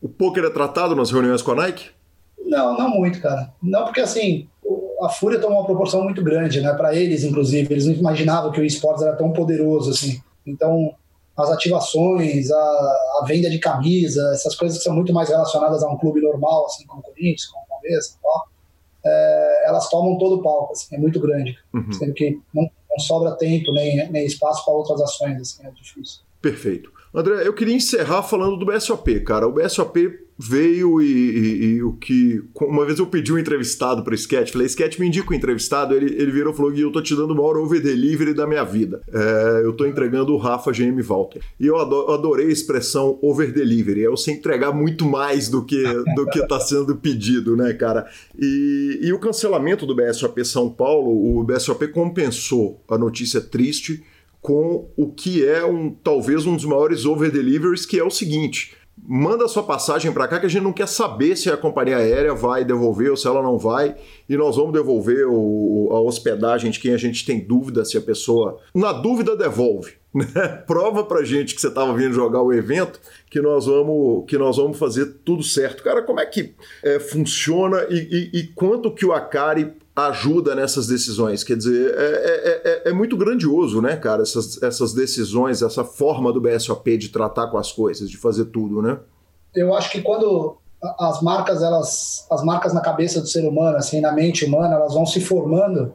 O poker é tratado nas reuniões com a Nike? Não, não muito, cara. Não porque assim, a Fúria tomou uma proporção muito grande, né? Para eles, inclusive, eles não imaginavam que o esportes era tão poderoso assim. Então, as ativações, a, a, venda de camisa, essas coisas que são muito mais relacionadas a um clube normal, assim, como o Corinthians, como o Palmeiras, é, elas tomam todo o palco, assim, é muito grande. Uhum. Sendo que não não sobra tempo nem, nem espaço para outras ações, assim, é difícil. Perfeito. André, eu queria encerrar falando do BSOP, cara. O BSOP veio e, e, e, o que. Uma vez eu pedi um entrevistado para o Sketch, falei, Sketch, me indica o um entrevistado. Ele, ele virou e falou: Gui, eu tô te dando o maior over delivery da minha vida. É, eu tô entregando o Rafa GM Walter. E eu adorei a expressão over delivery. É você entregar muito mais do que do que tá sendo pedido, né, cara? E, e o cancelamento do BSOP São Paulo, o BSOP compensou a notícia triste com o que é um talvez um dos maiores over deliveries, que é o seguinte manda sua passagem para cá que a gente não quer saber se a companhia aérea vai devolver ou se ela não vai e nós vamos devolver o, a hospedagem de quem a gente tem dúvida se a pessoa na dúvida devolve (laughs) né? prova pra gente que você estava vindo jogar o evento que nós vamos que nós vamos fazer tudo certo cara como é que é, funciona e, e, e quanto que o Akari ajuda nessas decisões. Quer dizer, é, é, é, é, muito grandioso, né, cara, essas, essas decisões, essa forma do BSOP de tratar com as coisas, de fazer tudo, né? Eu acho que quando as marcas, elas, as marcas na cabeça do ser humano, assim, na mente humana, elas vão se formando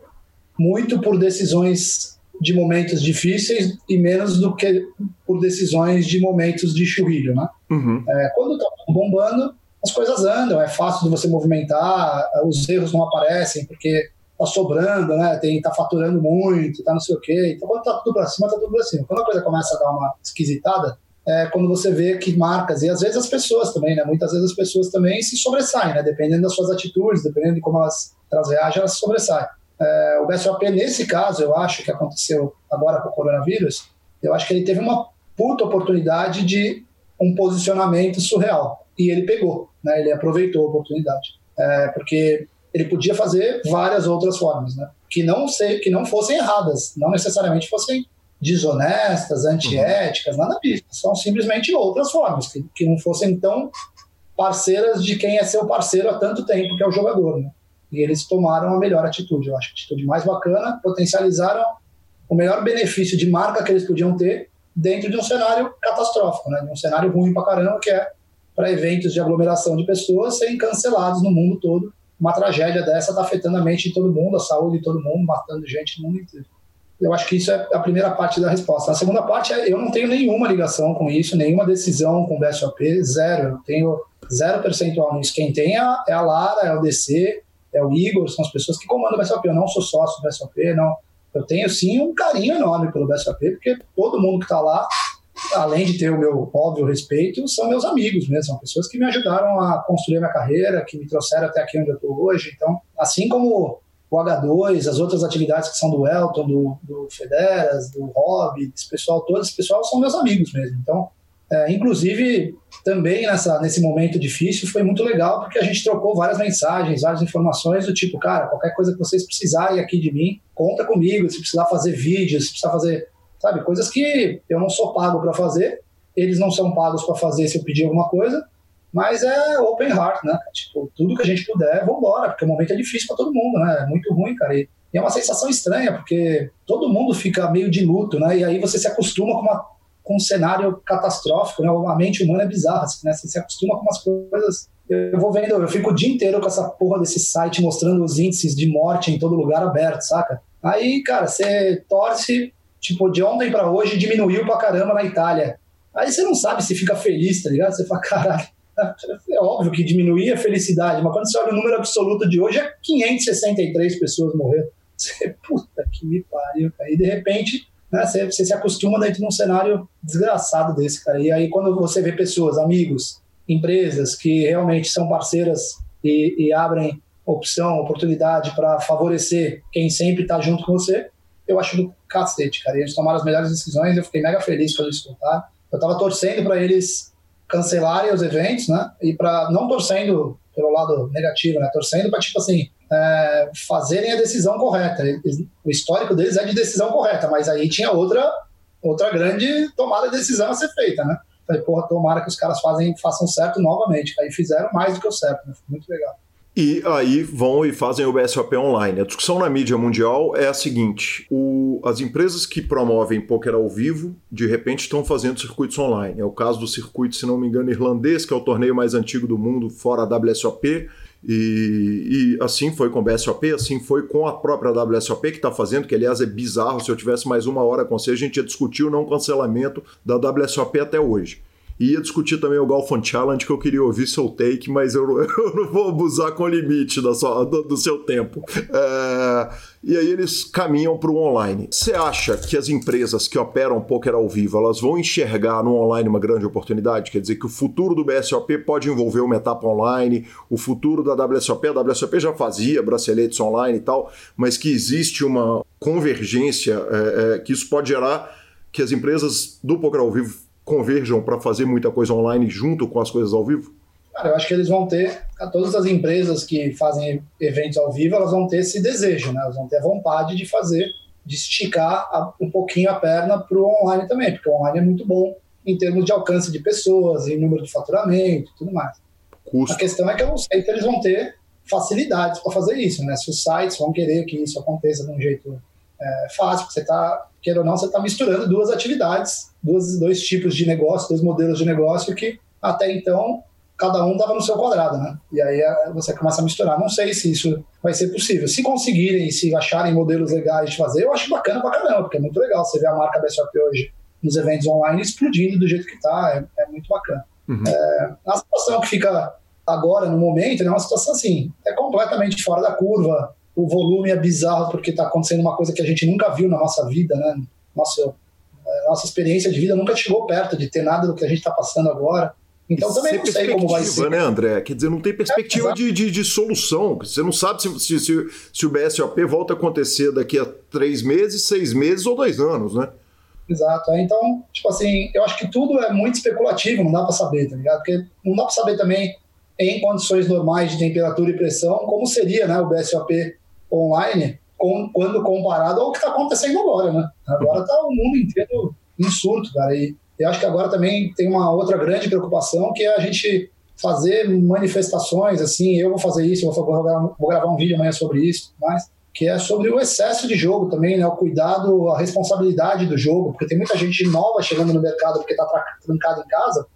muito por decisões de momentos difíceis e menos do que por decisões de momentos de churrilho, né? Uhum. É, quando tá bombando, as coisas andam, é fácil de você movimentar, os erros não aparecem porque tá sobrando, né? Tem, tá faturando muito, tá não sei o quê. Então, quando tá tudo para cima, tá tudo para cima. Quando a coisa começa a dar uma esquisitada, é quando você vê que marcas, e às vezes as pessoas também, né? Muitas vezes as pessoas também se sobressaem, né? Dependendo das suas atitudes, dependendo de como elas, elas reagem, elas se sobressaem. É, o BSOP, nesse caso, eu acho que aconteceu agora com o coronavírus, eu acho que ele teve uma puta oportunidade de um posicionamento surreal. E ele pegou, né? ele aproveitou a oportunidade. É, porque ele podia fazer várias outras formas, né? que, não sei, que não fossem erradas, não necessariamente fossem desonestas, antiéticas, uhum. nada disso. São simplesmente outras formas, que, que não fossem tão parceiras de quem é seu parceiro há tanto tempo, que é o jogador. Né? E eles tomaram a melhor atitude, eu acho, a atitude mais bacana, potencializaram o melhor benefício de marca que eles podiam ter dentro de um cenário catastrófico, né? de um cenário ruim pra caramba, que é para eventos de aglomeração de pessoas serem cancelados no mundo todo. Uma tragédia dessa está afetando a mente de todo mundo, a saúde de todo mundo, matando gente no mundo inteiro. Eu acho que isso é a primeira parte da resposta. A segunda parte é eu não tenho nenhuma ligação com isso, nenhuma decisão com o BSOP, zero. Eu tenho zero percentual nisso. Quem tem é a, é Lara, é o DC, é o Igor, são as pessoas que comandam o BSOP. Eu não sou sócio do BSOP, não. Eu tenho sim um carinho enorme pelo BSOP, porque todo mundo que está lá, além de ter o meu óbvio respeito, são meus amigos mesmo, são pessoas que me ajudaram a construir minha carreira, que me trouxeram até aqui onde eu estou hoje. Então, assim como o H2, as outras atividades que são do Elton, do, do Federas, do Rob, esse pessoal todo, esse pessoal são meus amigos mesmo. Então, é, inclusive, também nessa, nesse momento difícil foi muito legal porque a gente trocou várias mensagens, várias informações do tipo, cara, qualquer coisa que vocês precisarem aqui de mim, conta comigo. Se precisar fazer vídeos, se precisar fazer, sabe, coisas que eu não sou pago para fazer, eles não são pagos para fazer se eu pedir alguma coisa, mas é open heart, né? Tipo, tudo que a gente puder, vambora, porque o momento é difícil para todo mundo, né? É muito ruim, cara. E é uma sensação estranha, porque todo mundo fica meio de luto, né? E aí você se acostuma com uma com um cenário catastrófico, né? A mente humana é bizarra, assim, né? Você se acostuma com umas coisas. Eu vou vendo, eu fico o dia inteiro com essa porra desse site mostrando os índices de morte em todo lugar aberto, saca? Aí, cara, você torce, tipo, de ontem para hoje diminuiu pra caramba na Itália. Aí você não sabe se fica feliz, tá ligado? Você fala, caralho, (laughs) é óbvio que diminuir a felicidade, mas quando você olha o número absoluto de hoje, é 563 pessoas morreram. Você, puta que me pariu. E de repente, né, você, você, se acostuma dentro de um cenário desgraçado desse, cara. E aí, quando você vê pessoas, amigos, empresas que realmente são parceiras e, e abrem opção, oportunidade para favorecer quem sempre está junto com você, eu acho do cacete, cara. E eles tomaram as melhores decisões, eu fiquei mega feliz quando eles voltaram. Eu estava torcendo para eles cancelarem os eventos, né? E para não torcendo pelo lado negativo, né? Torcendo para tipo assim é, fazerem a decisão correta. O histórico deles é de decisão correta, mas aí tinha outra, outra grande tomada de decisão a ser feita, né? Falei, porra, tomara que os caras fazem, façam certo novamente. Aí fizeram mais do que o certo, né? Foi muito legal. E aí vão e fazem o BSOP online. A discussão na mídia mundial é a seguinte: o, as empresas que promovem poker ao vivo, de repente estão fazendo circuitos online. É o caso do circuito, se não me engano, irlandês, que é o torneio mais antigo do mundo, fora a WSOP. E, e, assim foi com o BSOP, assim foi com a própria WSOP que está fazendo, que aliás é bizarro. Se eu tivesse mais uma hora com você, a gente ia discutir o não cancelamento da WSOP até hoje. Ia discutir também o Golfon Challenge, que eu queria ouvir seu take, mas eu, (laughs) eu não vou abusar com o limite da sua, do, do, seu tempo. É, e aí eles caminham para o online. Você acha que as empresas que operam poker ao vivo, elas vão enxergar no online uma grande oportunidade? Quer dizer que o futuro do BSOP pode envolver uma etapa online, o futuro da WSOP, a WSOP já fazia braceletes online e tal, mas que existe uma convergência, é, é, que isso pode gerar que as empresas do poker ao vivo converjam para fazer muita coisa online junto com as coisas ao vivo? Cara, eu acho que eles vão ter, todas as empresas que fazem eventos ao vivo, elas vão ter esse desejo, né? Elas vão ter a vontade de fazer, de esticar a, um pouquinho a perna para o online também, porque o online é muito bom em termos de alcance de pessoas, em número de faturamento e tudo mais. Custo. A questão é que eu não sei se eles vão ter facilidades para fazer isso, né? Se os sites vão querer que isso aconteça de um jeito é, fácil, porque você está, queira ou não, você está misturando duas atividades, duas, dois tipos de negócio, dois modelos de negócio que até então cada um dava no seu quadrado, né? E aí é, você começa a misturar. Não sei se isso vai ser possível. Se conseguirem, se acharem modelos legais de fazer, eu acho bacana pra caramba, porque é muito legal. Você vê a marca BSOP hoje nos eventos online explodindo do jeito que tá, é, é muito bacana. Uhum. É, a situação que fica agora, no momento, é uma situação assim, é completamente fora da curva, o volume é bizarro porque está acontecendo uma coisa que a gente nunca viu na nossa vida, né? Nossa, nossa experiência de vida nunca chegou perto de ter nada do que a gente está passando agora. Então também não sei como vai ser. né, André? Quer dizer, não tem perspectiva é, de, de, de, solução. Você não sabe se, se, se, se, o BSOP volta a acontecer daqui a três meses, seis meses ou dois anos, né? Exato. É, então, tipo assim, eu acho que tudo é muito especulativo, não dá para saber, tá ligado? Porque não dá para saber também, em condições normais de temperatura e pressão, como seria né, o BSOP online com, quando comparado ao que está acontecendo agora, né? Agora tá o mundo inteiro em surto, cara. E eu acho que agora também tem uma outra grande preocupação que é a gente fazer manifestações, assim, eu vou fazer isso, eu vou, gravar, vou gravar um vídeo amanhã sobre isso, mas que é sobre o excesso de jogo também, né? O cuidado, a responsabilidade do jogo, porque tem muita gente nova chegando no mercado porque está trancado em casa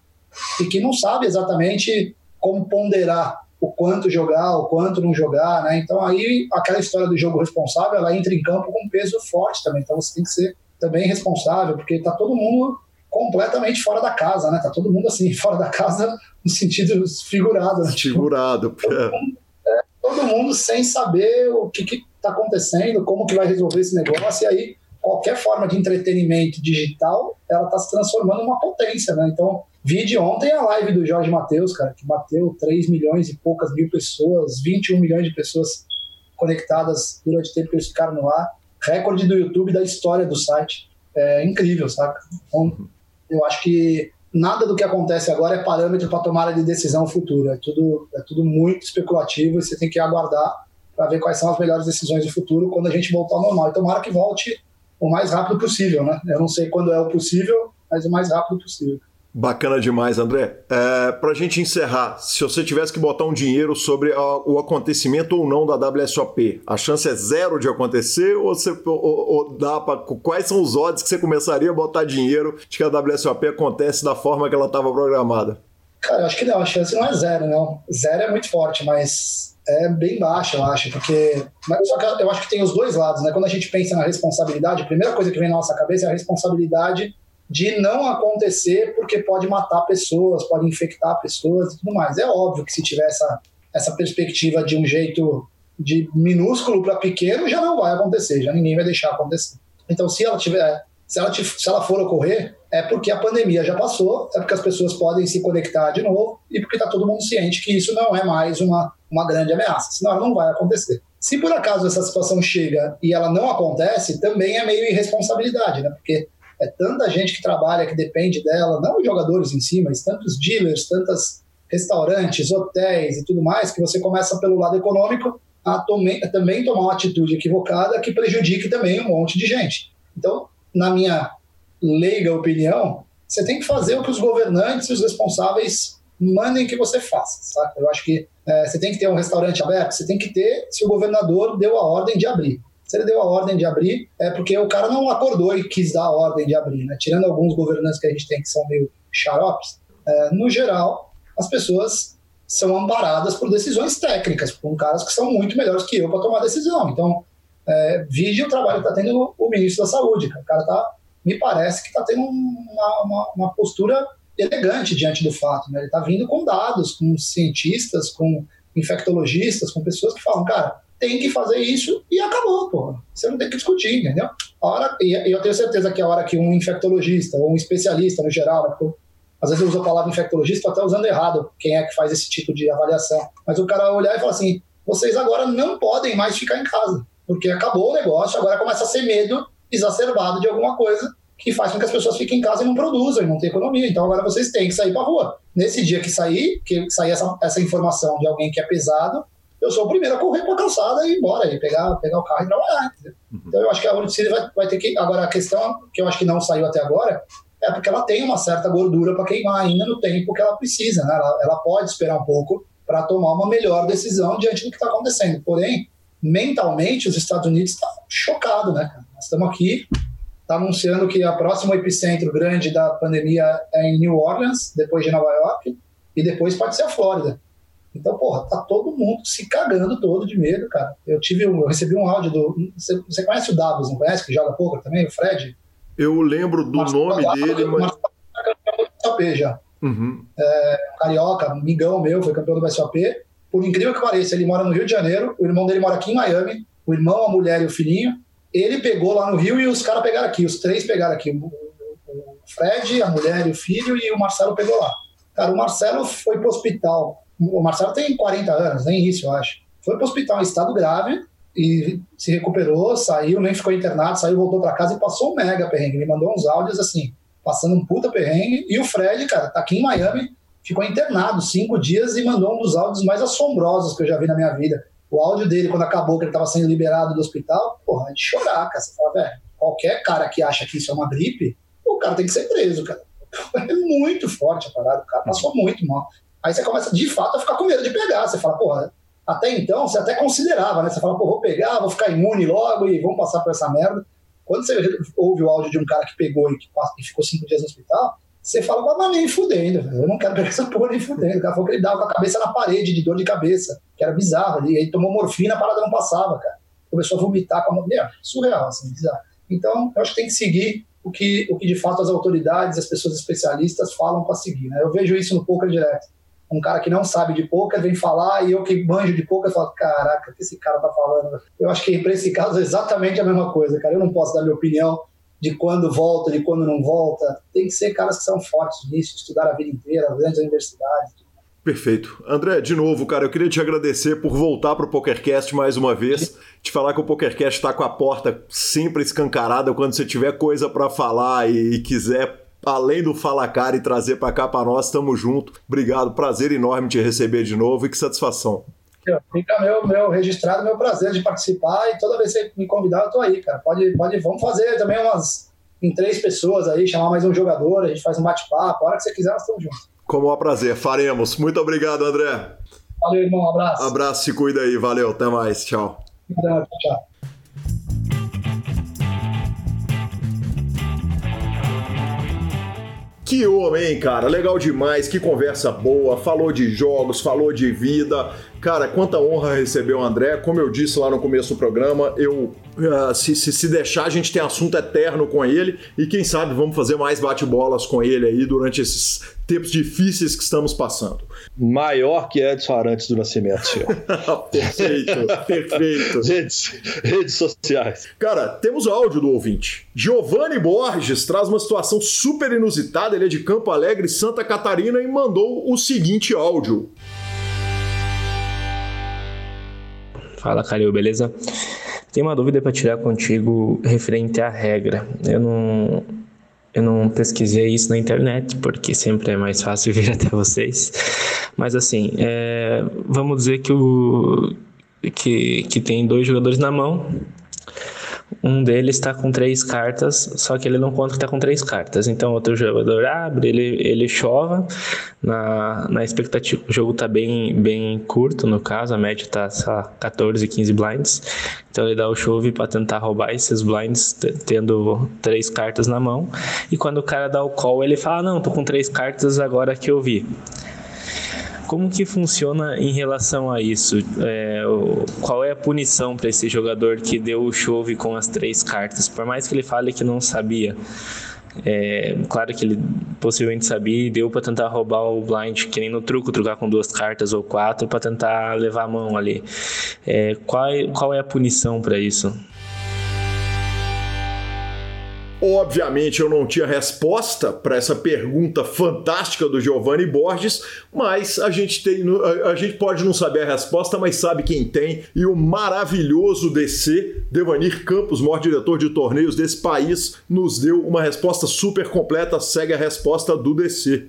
e que não sabe exatamente como ponderar o quanto jogar, o quanto não jogar, né? Então aí aquela história do jogo responsável, ela entra em campo com um peso forte também. Então você tem que ser também responsável, porque está todo mundo completamente fora da casa, né? Tá todo mundo assim, (laughs) fora da casa no sentido figurado. Né? Figurado. Tipo, todo, mundo, é, todo, mundo, sem saber o que, que tá acontecendo, como que vai resolver esse negócio, e aí qualquer forma de entretenimento digital, ela tá se transformando numa potência, né? Então, vi de ontem a live do Jorge Matheus, cara, que bateu 3 milhões e poucas mil pessoas, 21 milhões de pessoas conectadas durante o tempo que eles ficaram no ar. Recorde do YouTube da história do site. É incrível, saca? Então, eu acho que nada do que acontece agora é parâmetro para tomada de decisão futura. É tudo, é tudo muito especulativo e você tem que aguardar para ver quais são as melhores decisões do futuro quando a gente voltar ao normal. E tomara que volte o mais rápido possível, né? Eu não sei quando é o possível, mas o mais rápido possível. Bacana demais, André. É, Para a gente encerrar, se você tivesse que botar um dinheiro sobre a, o acontecimento ou não da WSOP, a chance é zero de acontecer ou, você, ou, ou dá para quais são os odds que você começaria a botar dinheiro de que a WSOP acontece da forma que ela estava programada? Cara, eu acho que não, a chance não é zero, não. Zero é muito forte, mas é bem baixa, eu acho, porque. Mas só que eu acho que tem os dois lados, né? Quando a gente pensa na responsabilidade, a primeira coisa que vem na nossa cabeça é a responsabilidade de não acontecer porque pode matar pessoas, pode infectar pessoas e tudo mais. É óbvio que se tiver essa, essa perspectiva de um jeito de minúsculo para pequeno, já não vai acontecer, já ninguém vai deixar acontecer. Então, se ela tiver, se ela, se ela for ocorrer, é porque a pandemia já passou, é porque as pessoas podem se conectar de novo e porque está todo mundo ciente que isso não é mais uma, uma grande ameaça, senão ela não vai acontecer. Se por acaso essa situação chega e ela não acontece, também é meio irresponsabilidade, né? Porque é tanta gente que trabalha, que depende dela, não os jogadores em si, mas tantos dealers, tantos restaurantes, hotéis e tudo mais, que você começa pelo lado econômico a tome, também tomar uma atitude equivocada que prejudique também um monte de gente. Então, na minha leiga opinião, você tem que fazer o que os governantes e os responsáveis mandem que você faça, sabe? Eu acho que é, você tem que ter um restaurante aberto, você tem que ter se o governador deu a ordem de abrir. Se ele deu a ordem de abrir, é porque o cara não acordou e quis dar a ordem de abrir, né? Tirando alguns governantes que a gente tem que são meio xaropes, é, no geral, as pessoas são amparadas por decisões técnicas, por caras que são muito melhores que eu para tomar decisão. Então, é, vide o trabalho que está tendo o ministro da Saúde. O cara tá, me parece que está tendo uma, uma, uma, postura elegante diante do fato. Né? Ele está vindo com dados, com cientistas, com infectologistas, com pessoas que falam, cara, tem que fazer isso e acabou, porra. Você não tem que discutir, entendeu? A hora, e eu tenho certeza que a hora que um infectologista ou um especialista no geral, né, às vezes eu uso a palavra infectologista, até usando errado quem é que faz esse tipo de avaliação. Mas o cara olhar e falar assim: vocês agora não podem mais ficar em casa, porque acabou o negócio, agora começa a ser medo exacerbado de alguma coisa que faz com que as pessoas fiquem em casa e não produzam, e não tem economia. Então agora vocês têm que sair para rua. Nesse dia que sair, que sair essa, essa informação de alguém que é pesado, eu sou o primeiro a correr para a calçada e ir embora, e pegar, pegar o carro e trabalhar. Uhum. Então eu acho que a Unicid vai, vai ter que. Agora, a questão que eu acho que não saiu até agora é porque ela tem uma certa gordura para queimar ainda no tempo que ela precisa, né? Ela, ela pode esperar um pouco para tomar uma melhor decisão diante do que está acontecendo. Porém, mentalmente, os Estados Unidos estão chocados, né? Nós estamos aqui, está anunciando que a próximo epicentro grande da pandemia é em New Orleans, depois de Nova York, e depois pode ser a Flórida. Então, porra, tá todo mundo se cagando todo de medo, cara. Eu tive um, eu recebi um áudio do. Você, você conhece o Davos, não conhece? Que joga poker também, o Fred? Eu lembro do nome dele, mas. Marcelo já. Uhum. É, carioca, migão meu, foi campeão do BSOP. Por incrível que pareça, ele mora no Rio de Janeiro, o irmão dele mora aqui em Miami, o irmão, a mulher e o filhinho. Ele pegou lá no Rio e os caras pegaram aqui, os três pegaram aqui. O Fred, a mulher e o filho, e o Marcelo pegou lá. Cara, o Marcelo foi pro hospital. O Marcelo tem 40 anos, nem isso, eu acho. Foi pro hospital em estado grave e se recuperou, saiu, nem ficou internado, saiu, voltou para casa e passou um mega perrengue. Me mandou uns áudios assim, passando um puta perrengue. E o Fred, cara, tá aqui em Miami, ficou internado cinco dias e mandou um dos áudios mais assombrosos que eu já vi na minha vida. O áudio dele, quando acabou, que ele tava sendo liberado do hospital, porra, é de chorar, cara. Você fala, velho, qualquer cara que acha que isso é uma gripe, o cara tem que ser preso, cara. (laughs) É muito forte a parada, o cara passou muito mal. Aí você começa, de fato, a ficar com medo de pegar. Você fala, porra, até então você até considerava, né? Você fala, pô, vou pegar, vou ficar imune logo e vamos passar por essa merda. Quando você ouve o áudio de um cara que pegou e que ficou cinco dias no hospital, você fala, mas nem fudendo, eu não quero pegar essa porra nem fudendo. O cara falou que ele dava com a cabeça na parede de dor de cabeça, que era bizarro. E aí tomou morfina, a parada não passava, cara. Começou a vomitar com a mão. surreal, assim, bizarro. Então, eu acho que tem que seguir o que, o que de fato as autoridades, as pessoas especialistas falam para seguir. Né? Eu vejo isso no poker direto um cara que não sabe de poker vem falar e eu que manjo de poker falo, caraca, o que esse cara tá falando? Eu acho que para esse caso é exatamente a mesma coisa, cara. Eu não posso dar minha opinião de quando volta, de quando não volta. Tem que ser caras que são fortes nisso, estudar a vida inteira, grandes universidades. Perfeito. André, de novo, cara, eu queria te agradecer por voltar para o PokerCast mais uma vez. Te falar que o PokerCast está com a porta sempre escancarada quando você tiver coisa para falar e, e quiser além do Fala Cara e trazer para cá para nós, tamo junto. Obrigado, prazer enorme te receber de novo e que satisfação. Fica meu, meu registrado, meu prazer de participar e toda vez que você me convidar, eu tô aí, cara. Pode, pode, vamos fazer também umas em três pessoas aí, chamar mais um jogador, a gente faz um bate-papo, a hora que você quiser, nós estamos juntos. Como um prazer, faremos. Muito obrigado, André. Valeu, irmão, um abraço. Abraço, se cuida aí, valeu, até mais, tchau. Tchau, tchau. Que homem, cara, legal demais, que conversa boa, falou de jogos, falou de vida. Cara, quanta honra receber o André. Como eu disse lá no começo do programa, eu uh, se, se, se, deixar, a gente tem assunto eterno com ele e quem sabe vamos fazer mais bate-bolas com ele aí durante esses tempos difíceis que estamos passando. Maior que Edson Arantes do Nascimento, senhor. (laughs) perfeito, perfeito. (laughs) Redes, redes sociais. Cara, temos o áudio do ouvinte. Giovanni Borges traz uma situação super inusitada. Ele é de Campo Alegre, Santa Catarina, e mandou o seguinte áudio. Fala, Calil, beleza? Tem uma dúvida para tirar contigo referente à regra. Eu não eu não pesquisei isso na internet, porque sempre é mais fácil (laughs) vir até vocês. Mas assim, é, vamos dizer que, o, que, que tem dois jogadores na mão. Um deles está com três cartas, só que ele não conta que está com três cartas. Então, outro jogador abre, ele, ele chova. Na, na expectativa, o jogo está bem, bem curto, no caso, a média está, sei lá, 14, 15 blinds. Então, ele dá o chove para tentar roubar esses blinds, tendo três cartas na mão. E quando o cara dá o call, ele fala: Não, tô com três cartas agora que eu vi. Como que funciona em relação a isso? É, qual é a punição para esse jogador que deu o chove com as três cartas? Por mais que ele fale que não sabia. É, claro que ele possivelmente sabia e deu para tentar roubar o blind, que nem no truco, trocar com duas cartas ou quatro para tentar levar a mão ali. É, qual, qual é a punição para isso? Obviamente eu não tinha resposta para essa pergunta fantástica do Giovanni Borges, mas a gente tem a, gente pode não saber a resposta, mas sabe quem tem e o maravilhoso DC Devanir Campos, maior diretor de torneios desse país, nos deu uma resposta super completa. Segue a resposta do DC.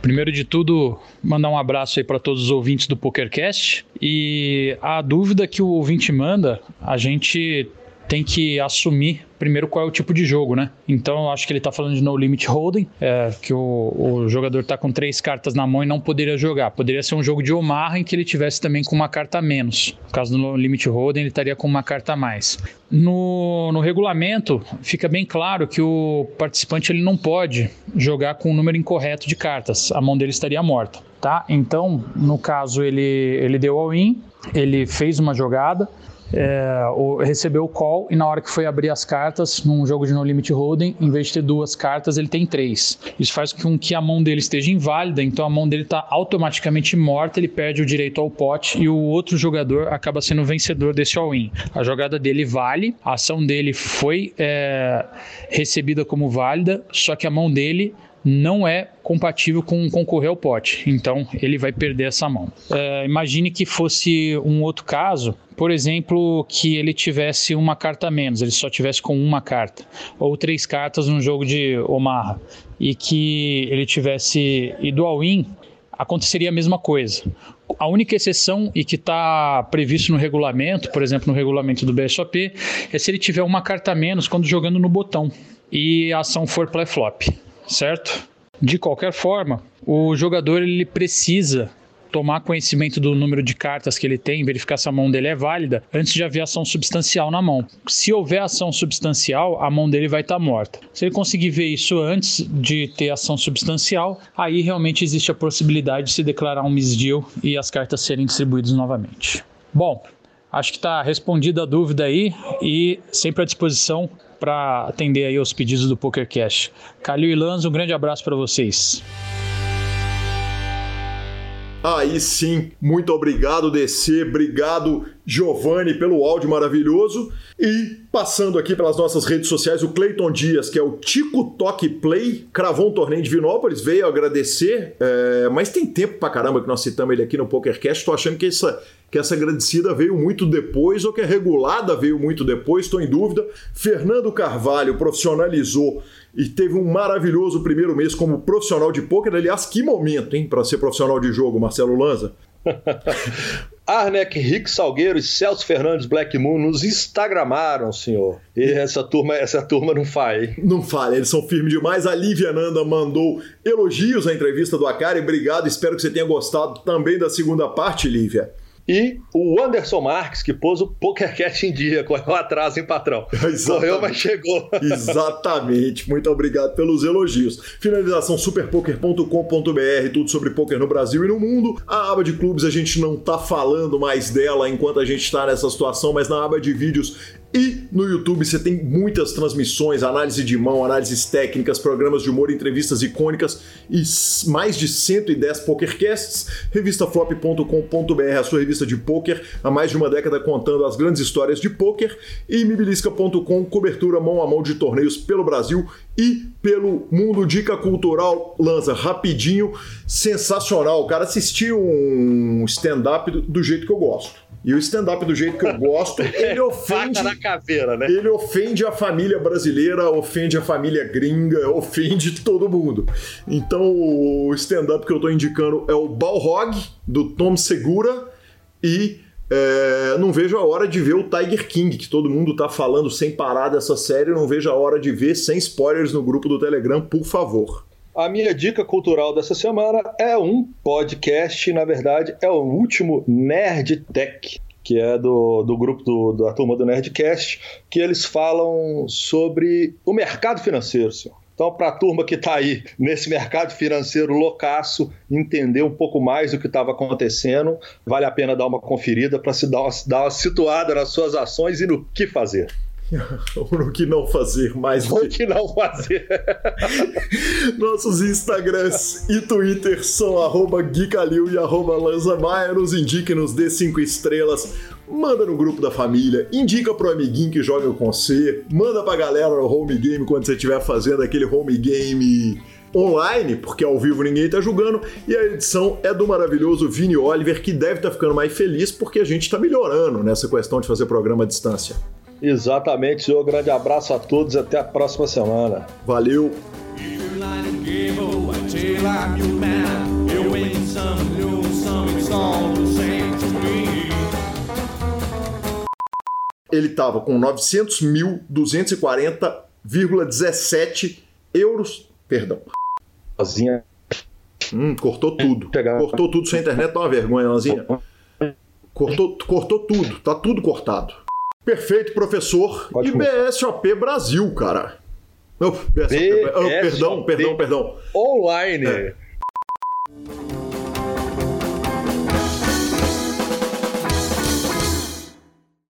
Primeiro de tudo, mandar um abraço aí para todos os ouvintes do PokerCast. E a dúvida que o ouvinte manda, a gente tem que assumir primeiro qual é o tipo de jogo, né? Então acho que ele tá falando de no limit holding, é, que o, o, jogador tá com três cartas na mão e não poderia jogar. Poderia ser um jogo de Omar em que ele tivesse também com uma carta a menos. No caso do no limit holding, ele estaria com uma carta a mais. No, no regulamento fica bem claro que o participante ele não pode jogar com o número incorreto de cartas. A mão dele estaria morta, tá? Então, no caso ele ele deu all in, ele fez uma jogada é, recebeu o call e na hora que foi abrir as cartas num jogo de no limit holding, em vez de ter duas cartas, ele tem três. Isso faz com que a mão dele esteja inválida, então a mão dele está automaticamente morta, ele perde o direito ao pote e o outro jogador acaba sendo o vencedor desse all-in. A jogada dele vale, a ação dele foi é, recebida como válida, só que a mão dele não é compatível com concorrer ao pote, então ele vai perder essa mão. É, imagine que fosse um outro caso, por exemplo, que ele tivesse uma carta a menos, ele só tivesse com uma carta, ou três cartas no jogo de Omaha, e que ele tivesse ido ao win, aconteceria a mesma coisa. A única exceção e que está previsto no regulamento, por exemplo, no regulamento do BSOP, é se ele tiver uma carta a menos quando jogando no botão e a ação for play flop certo? De qualquer forma, o jogador ele precisa tomar conhecimento do número de cartas que ele tem, verificar se a mão dele é válida, antes de haver ação substancial na mão. Se houver ação substancial, a mão dele vai estar tá morta. Se ele conseguir ver isso antes de ter ação substancial, aí realmente existe a possibilidade de se declarar um misdeal e as cartas serem distribuídas novamente. Bom, acho que está respondida a dúvida aí e sempre à disposição para atender aí os pedidos do PokerCast. Calil e Lanz, um grande abraço para vocês. Aí sim, muito obrigado, DC, obrigado, Giovanni, pelo áudio maravilhoso. E passando aqui pelas nossas redes sociais, o Cleiton Dias, que é o Tico Toque Play, cravou um torneio de Vinópolis, veio agradecer, é, mas tem tempo pra caramba que nós citamos ele aqui no PokerCast. Tô achando que essa, que essa agradecida veio muito depois ou que a regulada veio muito depois, estou em dúvida. Fernando Carvalho profissionalizou e teve um maravilhoso primeiro mês como profissional de pôquer. Aliás, que momento, hein, para ser profissional de jogo, Marcelo Lanza. (laughs) Arnec, Rick Salgueiro e Celso Fernandes Black Moon nos instagramaram, senhor. E essa turma, essa turma não falha. Não falha, eles são firmes demais. A Lívia Nanda mandou elogios à entrevista do Akari. Obrigado, espero que você tenha gostado também da segunda parte, Lívia. E o Anderson Marques, que pôs o PokerCast em dia, correu atrás, hein, patrão? (laughs) Exatamente. Correu, mas chegou. (laughs) Exatamente. Muito obrigado pelos elogios. Finalização superpoker.com.br, tudo sobre poker no Brasil e no mundo. A aba de clubes a gente não tá falando mais dela enquanto a gente está nessa situação, mas na aba de vídeos e no YouTube você tem muitas transmissões, análise de mão, análises técnicas, programas de humor, entrevistas icônicas e mais de 110 pokercasts. Revistaflop.com.br, a sua revista de poker, há mais de uma década contando as grandes histórias de poker. E mibilisca.com, cobertura mão a mão de torneios pelo Brasil e pelo mundo. Dica cultural, Lanza, rapidinho, sensacional. O cara assistiu um stand-up do jeito que eu gosto. E o stand-up do jeito que eu gosto, (laughs) ele ofende. na caveira, né? Ele ofende a família brasileira, ofende a família gringa, ofende todo mundo. Então o stand-up que eu tô indicando é o Balrog, do Tom Segura, e é, não vejo a hora de ver o Tiger King, que todo mundo tá falando sem parar dessa série. Não vejo a hora de ver sem spoilers no grupo do Telegram, por favor. A minha dica cultural dessa semana é um podcast, na verdade, é o último Nerd Tech, que é do, do grupo do, da turma do Nerdcast, que eles falam sobre o mercado financeiro, senhor. Então, para a turma que está aí nesse mercado financeiro loucaço, entender um pouco mais do que estava acontecendo, vale a pena dar uma conferida para se dar uma, dar uma situada nas suas ações e no que fazer. (laughs) o que não fazer mais o que não fazer? (laughs) Nossos Instagrams e Twitter são arroba Guicalil e arroba Lanzamaia nos indique nos dê 5 estrelas. Manda no grupo da família, indica pro amiguinho que joga com você, manda pra galera no home game quando você estiver fazendo aquele home game online, porque ao vivo ninguém tá julgando, e a edição é do maravilhoso Vini Oliver, que deve estar tá ficando mais feliz porque a gente tá melhorando nessa questão de fazer programa à distância. Exatamente, senhor. Grande abraço a todos até a próxima semana. Valeu! Ele estava com 900.240,17 euros. Perdão. Lanzinha. Hum, cortou tudo. Cortou tudo sua internet, dá uma vergonha, Lanzinha. Cortou, cortou tudo, tá tudo cortado. Perfeito, professor. Pode e começar. BSOP Brasil, cara. Oh, BSOP, oh, perdão, perdão, perdão. Online. É.